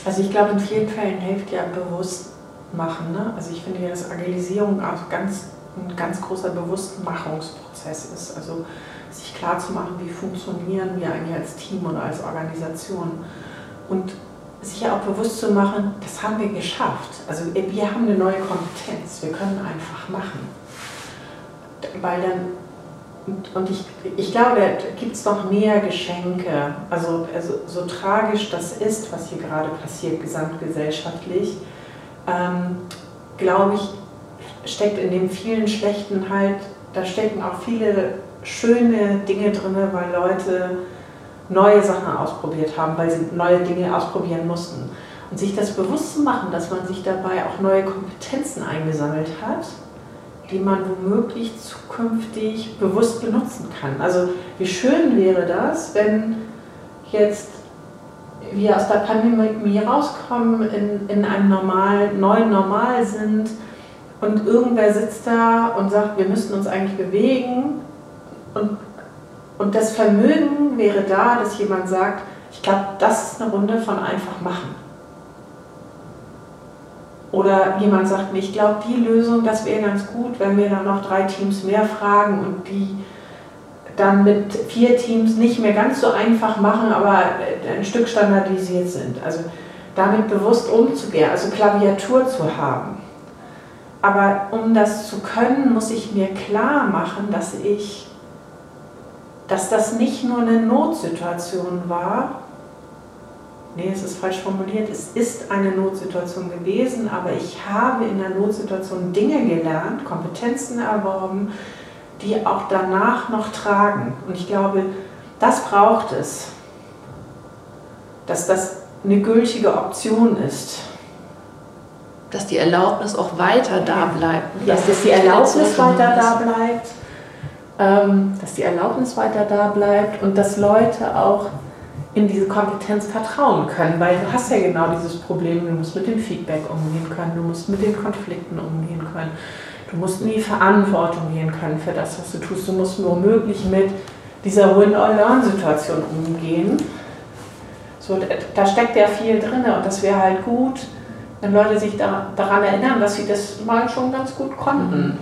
Also ich glaube, in vielen Fällen hilft ja bewusst machen. Ne? Also ich finde ja, dass Agilisierung auch ganz, ein ganz großer Bewusstmachungsprozess ist. Also sich klar zu machen, wie funktionieren wir eigentlich als Team oder als Organisation. Und sich ja auch bewusst zu machen, das haben wir geschafft. Also wir haben eine neue Kompetenz, wir können einfach machen. Weil dann und, und ich, ich glaube, da gibt es noch mehr Geschenke. Also, also so tragisch das ist, was hier gerade passiert, gesamtgesellschaftlich, ähm, glaube ich, steckt in dem vielen Schlechten halt, da stecken auch viele schöne Dinge drin, weil Leute neue Sachen ausprobiert haben, weil sie neue Dinge ausprobieren mussten. Und sich das bewusst zu machen, dass man sich dabei auch neue Kompetenzen eingesammelt hat, die man womöglich zukünftig bewusst benutzen kann. Also wie schön wäre das, wenn jetzt wir aus der Pandemie rauskommen, in, in einem normalen, neuen Normal sind und irgendwer sitzt da und sagt, wir müssten uns eigentlich bewegen und, und das Vermögen wäre da, dass jemand sagt, ich glaube, das ist eine Runde von einfach machen. Oder jemand sagt mir, ich glaube, die Lösung, das wäre ganz gut, wenn wir dann noch drei Teams mehr fragen und die dann mit vier Teams nicht mehr ganz so einfach machen, aber ein Stück standardisiert sind. Also damit bewusst umzugehen, also Klaviatur zu haben. Aber um das zu können, muss ich mir klar machen, dass ich, dass das nicht nur eine Notsituation war. Nee, es ist falsch formuliert. Es ist eine Notsituation gewesen, aber ich habe in der Notsituation Dinge gelernt, Kompetenzen erworben, die auch danach noch tragen. Und ich glaube, das braucht es, dass das eine gültige Option ist. Dass die Erlaubnis auch weiter da bleibt. Ja, dass, dass die Erlaubnis weiter da bleibt. Ähm, dass die Erlaubnis weiter da bleibt und dass Leute auch in diese Kompetenz vertrauen können, weil du hast ja genau dieses Problem, du musst mit dem Feedback umgehen können, du musst mit den Konflikten umgehen können, du musst in die Verantwortung gehen können für das, was du tust, du musst womöglich mit dieser Win-or-Learn-Situation umgehen. So, da steckt ja viel drin und das wäre halt gut, wenn Leute sich da, daran erinnern, dass sie das mal schon ganz gut konnten. Mhm.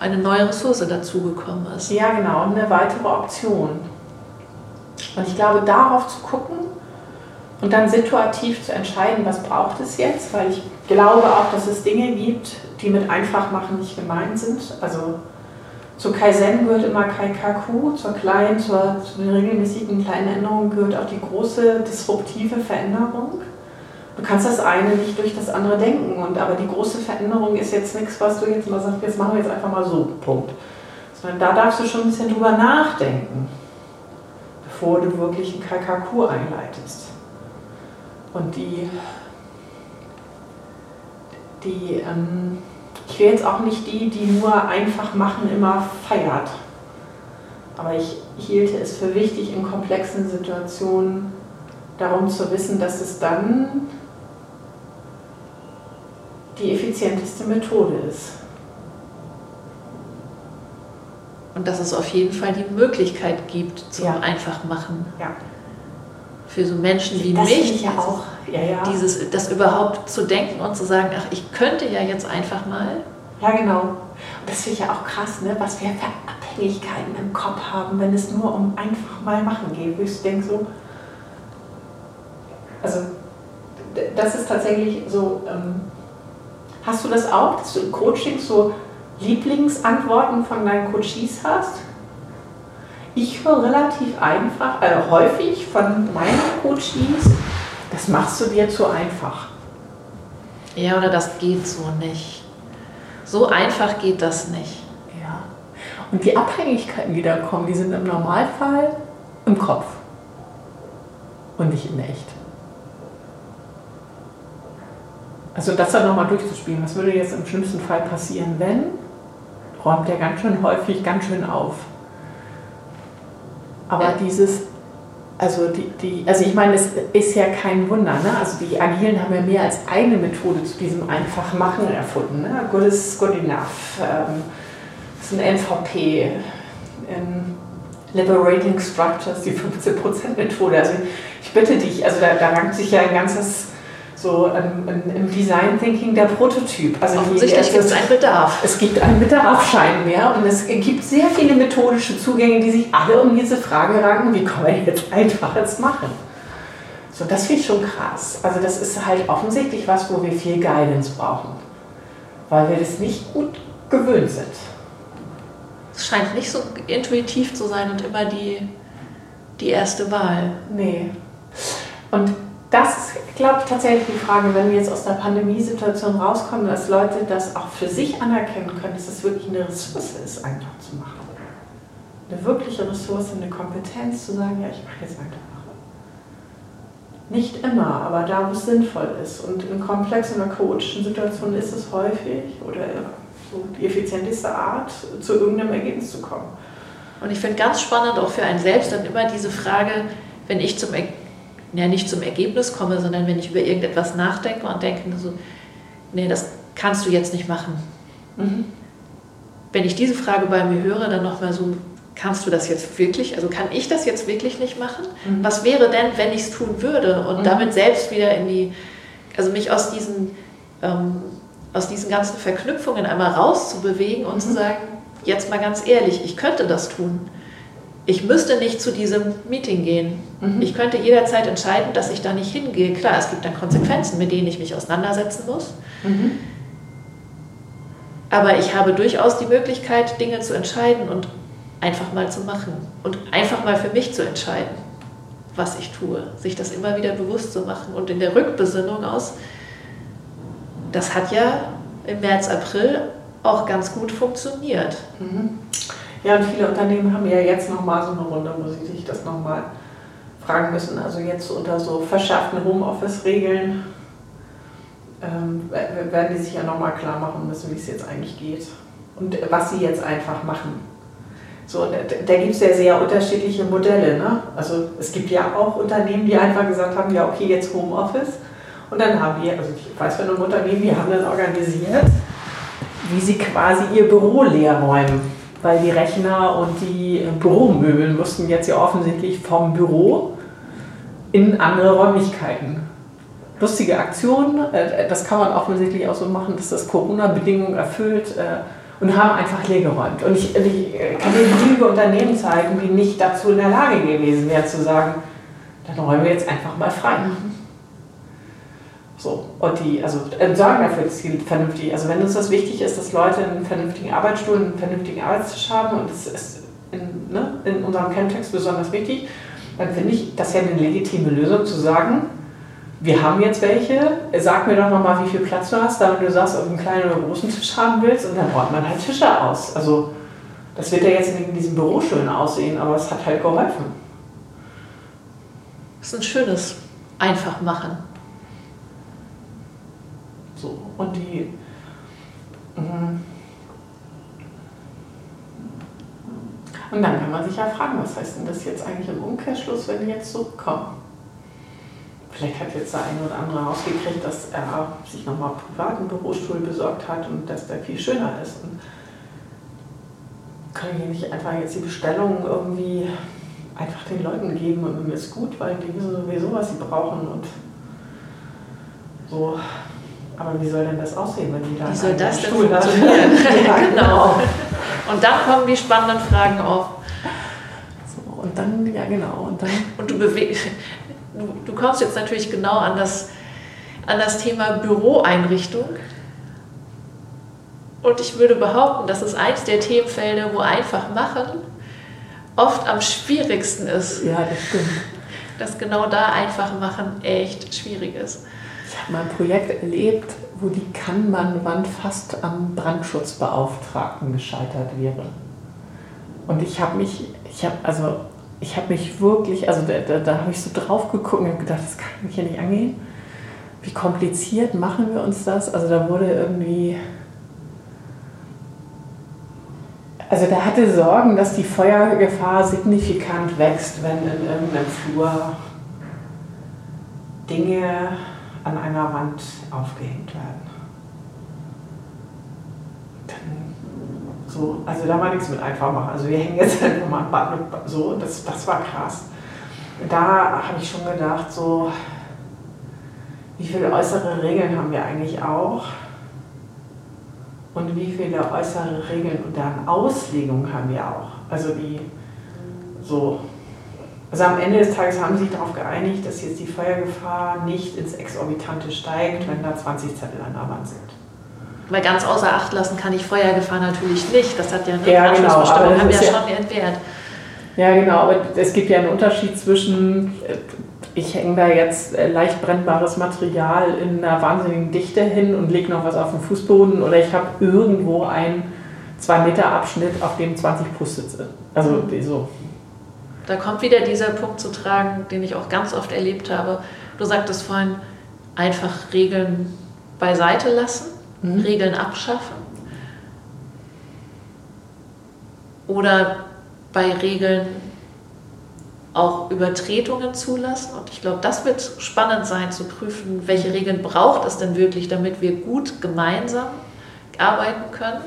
Eine neue Ressource dazugekommen ist. Ja, genau, eine weitere Option. Und ich glaube, darauf zu gucken und dann situativ zu entscheiden, was braucht es jetzt, weil ich glaube auch, dass es Dinge gibt, die mit Einfachmachen nicht gemeint sind. Also zu Kaizen gehört immer Kaikaku, zur kleinen, zur, zu den regelmäßigen kleinen Änderungen gehört auch die große disruptive Veränderung. Du kannst das eine nicht durch das andere denken, und, aber die große Veränderung ist jetzt nichts, was du jetzt mal sagst, jetzt machen wir jetzt einfach mal so, Punkt. Sondern da darfst du schon ein bisschen drüber nachdenken, bevor du wirklich ein Kaikaku einleitest. Und die, die ähm, ich wäre jetzt auch nicht die, die nur einfach machen immer feiert. Aber ich hielte es für wichtig, in komplexen Situationen darum zu wissen, dass es dann die effizienteste Methode ist. Und dass es auf jeden Fall die Möglichkeit gibt zum ja. Einfachmachen. Ja. Für so Menschen wie das mich. Ich ja auch. Ja, ja. Dieses, das überhaupt zu denken und zu sagen, ach, ich könnte ja jetzt einfach mal. Ja, genau. Und das finde ich ja auch krass, ne? was wir für Abhängigkeiten im Kopf haben, wenn es nur um einfach mal machen geht. Wo ich denke so, also das ist tatsächlich so, ähm, hast du das auch, dass du im Coaching so Lieblingsantworten von deinen Coaches hast? Ich höre relativ einfach, äh, häufig von meinen Coaches, das machst du dir zu einfach. Ja, oder das geht so nicht. So einfach geht das nicht. Ja. Und die Abhängigkeiten, die da kommen, die sind im Normalfall im Kopf und nicht in echt. Also das dann nochmal durchzuspielen, was würde jetzt im schlimmsten Fall passieren, wenn, räumt er ganz schön häufig ganz schön auf. Aber ja. dieses, also die, die, also ich meine, es ist ja kein Wunder, ne? Also die Agilen haben ja mehr als eine Methode zu diesem Einfachmachen erfunden. Ne? Good is good enough. Ähm, das ist ein MVP. Ähm, Liberating Structures, die 15%-Methode. Also ich bitte dich, also da, da rankt sich ja ein ganzes so ähm, im Design Thinking der Prototyp. Also Offensichtlich gibt es einen Bedarf. Es gibt einen Bedarf scheinbar und es gibt sehr viele methodische Zugänge, die sich alle um diese Frage ranken, wie kann man jetzt einfaches machen. So, das finde ich schon krass. Also das ist halt offensichtlich was, wo wir viel Guidance brauchen, weil wir das nicht gut gewöhnt sind. Es scheint nicht so intuitiv zu sein und immer die, die erste Wahl. Nee. Und das ist, glaube ich, tatsächlich die Frage, wenn wir jetzt aus der Pandemiesituation rauskommen, dass Leute das auch für sich anerkennen können, dass es wirklich eine Ressource ist, einfach zu machen. Eine wirkliche Ressource, eine Kompetenz zu sagen, ja, ich mache jetzt einfach. Nicht immer, aber da, wo es sinnvoll ist. Und in komplexen oder chaotischen Situationen ist es häufig oder so die effizienteste Art, zu irgendeinem Ergebnis zu kommen. Und ich finde ganz spannend auch für einen selbst dann immer diese Frage, wenn ich zum Ergebnis ja nicht zum Ergebnis komme, sondern wenn ich über irgendetwas nachdenke und denke, so, nee, das kannst du jetzt nicht machen. Mhm. Wenn ich diese Frage bei mir höre, dann nochmal so, kannst du das jetzt wirklich, also kann ich das jetzt wirklich nicht machen? Mhm. Was wäre denn, wenn ich es tun würde? Und mhm. damit selbst wieder in die, also mich aus diesen, ähm, aus diesen ganzen Verknüpfungen einmal rauszubewegen und zu mhm. sagen, jetzt mal ganz ehrlich, ich könnte das tun ich müsste nicht zu diesem Meeting gehen. Mhm. Ich könnte jederzeit entscheiden, dass ich da nicht hingehe. Klar, es gibt dann Konsequenzen, mit denen ich mich auseinandersetzen muss. Mhm. Aber ich habe durchaus die Möglichkeit, Dinge zu entscheiden und einfach mal zu machen und einfach mal für mich zu entscheiden, was ich tue. Sich das immer wieder bewusst zu machen und in der Rückbesinnung aus, das hat ja im März, April auch ganz gut funktioniert. Mhm. Ja, und viele Unternehmen haben ja jetzt nochmal so eine Runde, wo sie sich das nochmal fragen müssen. Also jetzt unter so verschärften Homeoffice-Regeln ähm, werden die sich ja nochmal klar machen müssen, wie es jetzt eigentlich geht und was sie jetzt einfach machen. So, da, gibt es ja sehr unterschiedliche Modelle. Ne? Also es gibt ja auch Unternehmen, die einfach gesagt haben, ja okay, jetzt Homeoffice. Und dann haben wir, also ich weiß von einem Unternehmen, die haben dann organisiert, wie sie quasi ihr Büro leer räumen. Weil die Rechner und die Büromöbel mussten jetzt ja offensichtlich vom Büro in andere Räumlichkeiten. Lustige Aktion, äh, das kann man offensichtlich auch so machen, dass das Corona-Bedingungen erfüllt äh, und haben einfach leergeräumt. Und ich, ich kann dir genügend Unternehmen zeigen, die nicht dazu in der Lage gewesen wären zu sagen, dann räumen wir jetzt einfach mal frei. So, und die, also äh, sorgen dafür, dass sie vernünftig, also wenn uns das wichtig ist, dass Leute einen vernünftigen Arbeitsstuhl, einen vernünftigen Arbeitstisch haben und das ist in, ne, in unserem Kerntext besonders wichtig, dann finde ich das ja eine legitime Lösung zu sagen, wir haben jetzt welche, sag mir doch nochmal, wie viel Platz du hast, damit du sagst, ob du einen kleinen oder großen Tisch haben willst und dann räumt man halt Tische aus. Also das wird ja jetzt in diesem Büro schön aussehen, aber es hat halt geholfen. Das ist ein schönes einfach machen. So, und die mhm. und dann kann man sich ja fragen, was heißt denn das jetzt eigentlich im Umkehrschluss, wenn die jetzt zurückkommen? Vielleicht hat jetzt der eine oder andere rausgekriegt, dass er sich nochmal privat einen Bürostuhl besorgt hat und dass der viel schöner ist. Und können die nicht einfach jetzt die Bestellungen irgendwie einfach den Leuten geben und mir ist gut, weil die wissen sowieso, was sie brauchen und so. Aber wie soll denn das aussehen, wenn die da Wie soll das denn Stuhl funktionieren? ja, genau. Und dann kommen die spannenden Fragen auf. So, und dann, ja genau. Und, dann und du bewegst du, du kommst jetzt natürlich genau an das, an das Thema Büroeinrichtung. Und ich würde behaupten, dass es eins der Themenfelder, wo einfach machen oft am schwierigsten ist. Ja, das stimmt. Dass genau da einfach machen echt schwierig ist. Ich habe mal ein Projekt erlebt, wo die Kanban-Wand fast am Brandschutzbeauftragten gescheitert wäre. Und ich habe mich, ich habe also ich habe mich wirklich, also da, da, da habe ich so drauf geguckt und gedacht, das kann mich ja nicht angehen. Wie kompliziert machen wir uns das? Also da wurde irgendwie, also der hatte Sorgen, dass die Feuergefahr signifikant wächst, wenn in irgendeinem Flur Dinge an einer Wand aufgehängt werden. So, also da war nichts mit einfach machen. Also wir hängen jetzt einfach mal so, das, das war krass. Da habe ich schon gedacht, so, wie viele äußere Regeln haben wir eigentlich auch? Und wie viele äußere Regeln und deren Auslegung haben wir auch? Also die so. Also am Ende des Tages haben sie sich darauf geeinigt, dass jetzt die Feuergefahr nicht ins Exorbitante steigt, wenn da 20 Zettel an der Wand sind. Weil ganz außer Acht lassen kann ich Feuergefahr natürlich nicht. Das hat ja eine ja, genau, haben wir ja, schon entwehrt. Ja, genau, aber es gibt ja einen Unterschied zwischen, ich hänge da jetzt äh, leicht brennbares Material in einer wahnsinnigen Dichte hin und lege noch was auf den Fußboden oder ich habe irgendwo einen 2 Meter Abschnitt, auf dem 20 Plus sitze. Also mhm. so. Da kommt wieder dieser Punkt zu tragen, den ich auch ganz oft erlebt habe. Du sagtest vorhin, einfach Regeln beiseite lassen mhm. Regeln abschaffen oder bei Regeln auch Übertretungen zulassen. Und ich glaube, das wird spannend sein zu prüfen, welche Regeln braucht es denn wirklich, damit wir gut gemeinsam arbeiten können.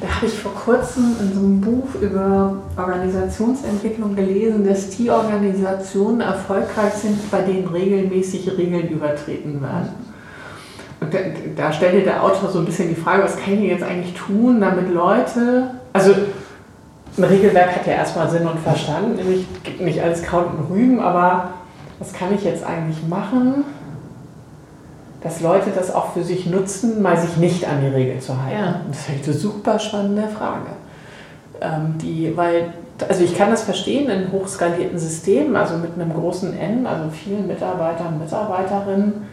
Da habe ich vor kurzem in so einem Buch über Organisationsentwicklung gelesen, dass die Organisationen erfolgreich sind, bei denen regelmäßig Regeln übertreten werden. Und da, da stellte der Autor so ein bisschen die Frage, was kann ich jetzt eigentlich tun, damit Leute, also ein Regelwerk hat ja erstmal Sinn und Verstand, nämlich gibt nicht alles Kraut und Rüben, aber was kann ich jetzt eigentlich machen, dass Leute das auch für sich nutzen, mal sich nicht an die Regeln zu halten. Ja. Das ist echt eine super spannende Frage. Ähm, die, weil, also ich kann das verstehen in hochskalierten Systemen, also mit einem großen N, also vielen Mitarbeitern und Mitarbeiterinnen,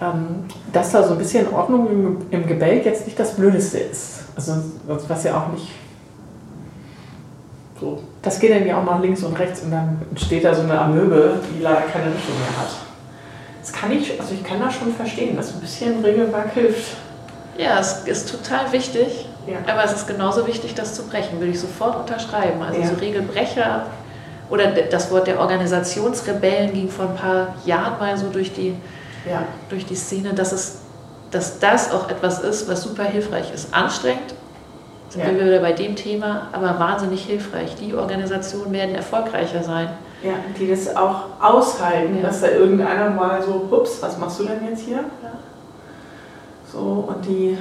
ähm, dass da so ein bisschen Ordnung im, im Gebälk jetzt nicht das Blödeste ist. Also was ja auch nicht so. Das geht dann ja auch nach links und rechts und dann entsteht da so eine Amöbe, die leider keine Richtung mehr hat. Das kann ich, also ich kann das schon verstehen, dass ein bisschen Regelwerk hilft. Ja, es ist total wichtig, Ja. aber es ist genauso wichtig, das zu brechen, würde ich sofort unterschreiben. Also Ja. so Regelbrecher oder das Wort der Organisationsrebellen ging vor ein paar Jahren mal so durch die, Ja. durch die Szene, dass, es, dass das auch etwas ist, was super hilfreich ist. Anstrengend, sind wir wieder bei dem Thema, aber wahnsinnig hilfreich. Die Organisationen werden erfolgreicher sein. Ja, die das auch aushalten, Ja. dass da irgendeiner mal so, ups, was machst du denn jetzt hier? Ja. So, und die.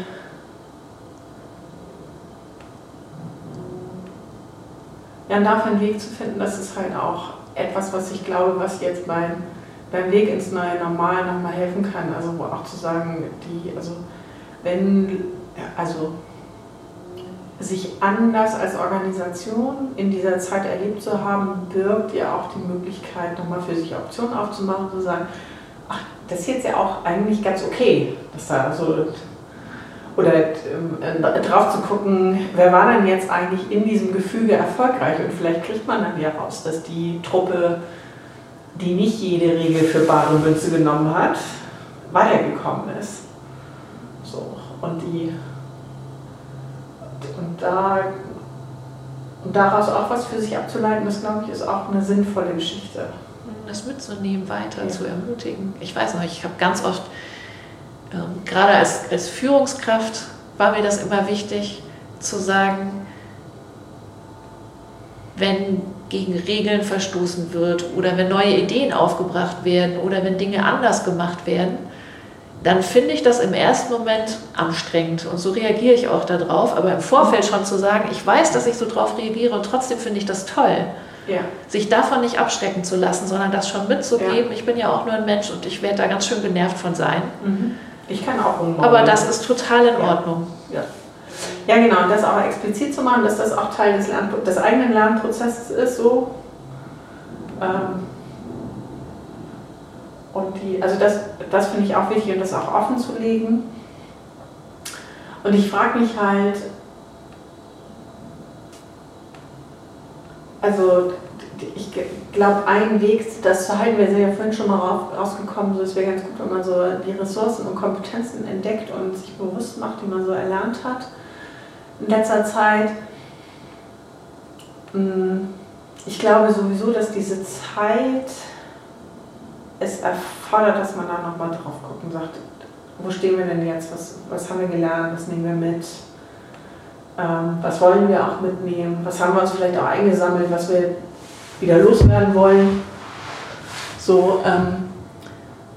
Ja, und dafür einen Weg zu finden, das ist halt auch etwas, was ich glaube, was jetzt beim, beim Weg ins neue Normal nochmal helfen kann. Also wo auch zu sagen, die, also wenn, also sich anders als Organisation in dieser Zeit erlebt zu haben, birgt ja auch die Möglichkeit, nochmal für sich Optionen aufzumachen, zu sagen, ach, das ist jetzt ja auch eigentlich ganz okay, dass da so oder ähm, äh, drauf zu gucken, wer war denn jetzt eigentlich in diesem Gefüge erfolgreich? Und vielleicht kriegt man dann ja raus, dass die Truppe, die nicht jede Regel für bare Münze genommen hat, weitergekommen ist. So, und die und da und daraus auch was für sich abzuleiten, das glaube ich ist auch eine sinnvolle Geschichte. das mitzunehmen, weiter Ja. zu ermutigen. Ich weiß noch, ich habe ganz oft, ähm, gerade als, als Führungskraft war mir das immer wichtig zu sagen, wenn gegen Regeln verstoßen wird oder wenn neue Ideen aufgebracht werden oder wenn Dinge anders gemacht werden, dann finde ich das im ersten Moment anstrengend und so reagiere ich auch darauf. Aber im Vorfeld schon zu sagen, ich weiß, dass ich so drauf reagiere und trotzdem finde ich das toll Ja, sich davon nicht abschrecken zu lassen, sondern das schon mitzugeben. Ich bin ja auch nur ein Mensch und ich werde da ganz schön genervt von sein. mhm. ich kann auch umbauen. Aber das ist total in Ja. Ordnung. Ja. ja, genau. Und das auch explizit zu machen, dass das auch Teil des, Lern des eigenen Lernprozesses ist, so. Ähm, und die, also das, das finde ich auch wichtig und das auch offen zu legen. Und ich frage mich halt, also ich glaube, ein Weg, das zu halten, wir sind ja vorhin schon mal raus- rausgekommen, so es wäre ganz gut, wenn man so die Ressourcen und Kompetenzen entdeckt und sich bewusst macht, die man so erlernt hat in letzter Zeit. Mm, Ich glaube sowieso, dass diese Zeit es erfordert, dass man da nochmal drauf guckt und sagt, wo stehen wir denn jetzt, was, was haben wir gelernt, was nehmen wir mit, ähm, was wollen wir auch mitnehmen, was haben wir uns vielleicht auch eingesammelt, was wir wieder loswerden wollen. So, ähm,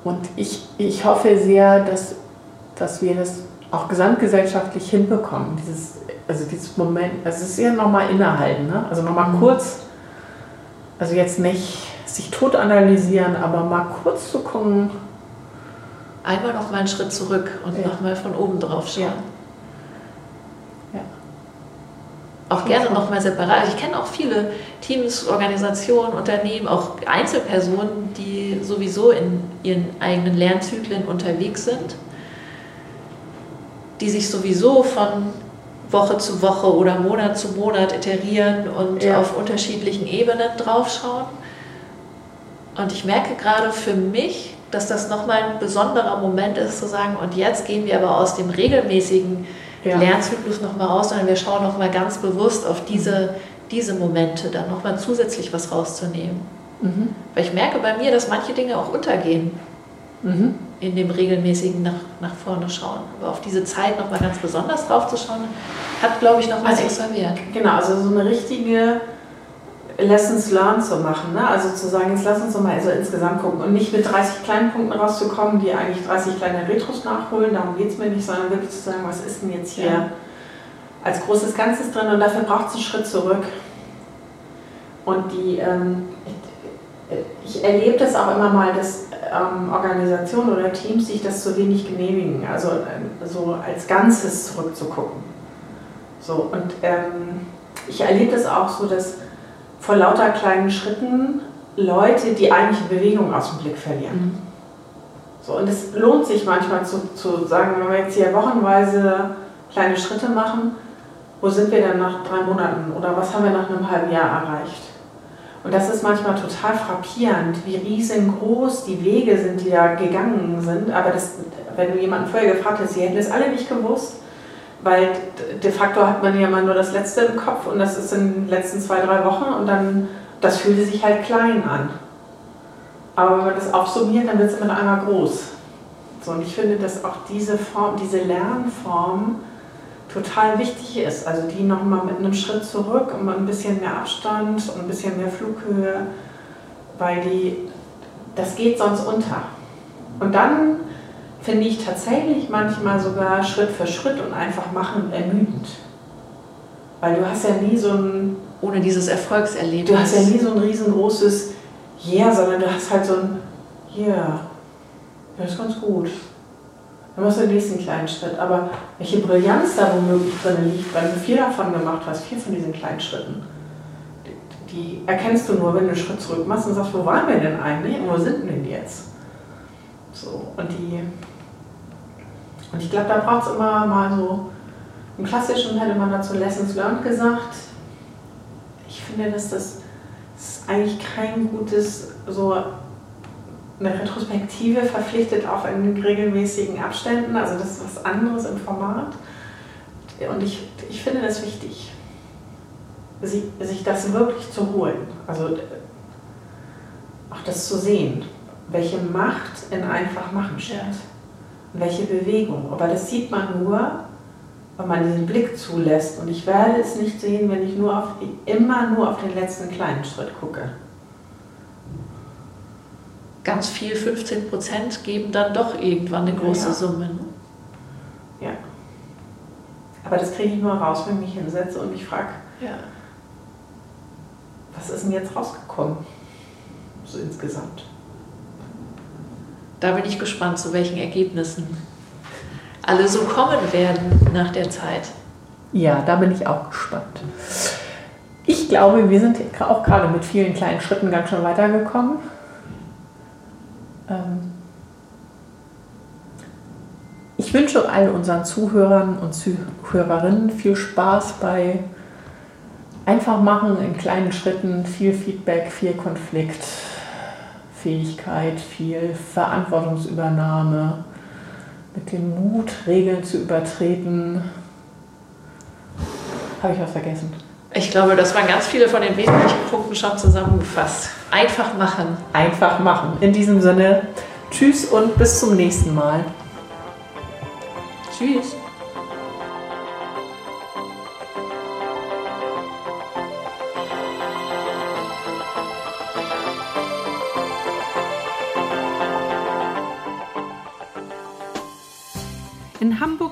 und ich, ich hoffe sehr, dass, dass wir das auch gesamtgesellschaftlich hinbekommen. Dieses, also dieses Moment, also es ist ja nochmal innehalten, ne? also nochmal Mhm. kurz, also jetzt nicht sich tot analysieren, aber mal kurz zu gucken, Einmal noch mal einen Schritt zurück und Ja. noch mal von oben drauf schauen. Ja. Ja. Auch gerne noch mal separat. Also ich kenne auch viele Teams, Organisationen, Unternehmen, auch Einzelpersonen, die sowieso in ihren eigenen Lernzyklen unterwegs sind, die sich sowieso von Woche zu Woche oder Monat zu Monat iterieren und Ja. auf unterschiedlichen Ebenen draufschauen. Und ich merke gerade für mich, dass das nochmal ein besonderer Moment ist, zu sagen, und jetzt gehen wir aber aus dem regelmäßigen Ja. Lernzyklus nochmal raus, sondern wir schauen nochmal ganz bewusst auf diese, diese Momente, dann nochmal zusätzlich was rauszunehmen. Mhm. Weil ich merke bei mir, dass manche Dinge auch untergehen Mhm. in dem regelmäßigen nach, nach vorne schauen. Aber auf diese Zeit nochmal ganz besonders drauf zu schauen, hat, glaube ich, nochmal Also extra Wert. Genau, also so eine richtige Lessons learned zu machen. Ne? Also zu sagen, jetzt lass uns doch mal also insgesamt gucken und nicht mit 30 kleinen Punkten rauszukommen, die eigentlich 30 kleine Retros nachholen, darum geht es mir nicht, sondern wirklich zu sagen, was ist denn jetzt hier Ja. als großes Ganzes drin und dafür braucht es einen Schritt zurück. Und die, ähm, ich, ich erlebe das auch immer mal, dass ähm, Organisationen oder Teams sich das zu wenig genehmigen, also äh, so als Ganzes zurückzugucken. So, und ähm, ich erlebe das auch so, dass vor lauter kleinen Schritten Leute die eigentliche Bewegung aus dem Blick verlieren. Mhm. So, und es lohnt sich manchmal zu, zu sagen, wenn wir jetzt hier wochenweise kleine Schritte machen, wo sind wir denn nach drei Monaten oder was haben wir nach einem halben Jahr erreicht? Und das ist manchmal total frappierend, wie riesengroß die Wege sind, die da gegangen sind. Aber das, wenn du jemanden vorher gefragt hast, sie hätten es alle nicht gewusst, weil de facto hat man ja mal nur das Letzte im Kopf und das ist in den letzten zwei, drei Wochen und dann, das fühlte sich halt klein an. Aber wenn man das aufsummiert, dann wird es immer einmal groß. So, und ich finde, dass auch diese Form, diese Lernform total wichtig ist. Also die nochmal mit einem Schritt zurück und ein bisschen mehr Abstand und ein bisschen mehr Flughöhe, weil die, das geht sonst unter. Und dann finde ich tatsächlich manchmal sogar Schritt für Schritt und einfach machen ermüdend. Weil du hast ja nie so ein... Ohne dieses Erfolgserlebnis. Du hast ja nie so ein riesengroßes Yeah, sondern du hast halt so ein Yeah, das ist ganz gut. Dann machst du den nächsten kleinen Schritt. Aber welche Brillanz da womöglich drin liegt, weil du vier davon gemacht hast, vier von diesen kleinen Schritten, die, erkennst du nur, wenn du einen Schritt zurück machst und sagst, wo waren wir denn eigentlich und wo sind denn jetzt? So, und die und ich glaube, da braucht es immer mal so, im Klassischen hätte man dazu Lessons Learned gesagt. Ich finde, dass das, das eigentlich kein gutes, so eine Retrospektive verpflichtet auch in regelmäßigen Abständen. Also das ist was anderes im Format. Und ich, ich finde das wichtig, sich, sich das wirklich zu holen. Also auch das zu sehen, welche Macht in einfach machen steht. Ja welche Bewegung. Aber das sieht man nur, wenn man diesen Blick zulässt. Und ich werde es nicht sehen, wenn ich nur auf, immer nur auf den letzten kleinen Schritt gucke. Ganz viel, 15 Prozent, geben dann doch irgendwann eine große ja. Summe. Ne? Ja. Aber das kriege ich nur raus, wenn ich mich hinsetze und mich frage, ja. was ist denn jetzt rausgekommen? So insgesamt. Da bin ich gespannt, zu welchen Ergebnissen alle so kommen werden nach der Zeit. Ja, da bin ich auch gespannt. Ich glaube, wir sind auch gerade mit vielen kleinen Schritten ganz schön weitergekommen. Ähm, ich wünsche all unseren Zuhörern und Zuhörerinnen viel Spaß bei einfach machen in kleinen Schritten, viel Feedback, viel Konflikt. Fähigkeit, viel Verantwortungsübernahme, mit dem Mut, Regeln zu übertreten. Habe ich was vergessen? Ich glaube, das waren ganz viele von den wesentlichen Punkten schon zusammengefasst. Einfach machen. Einfach machen. In diesem Sinne, tschüss und bis zum nächsten Mal. Tschüss.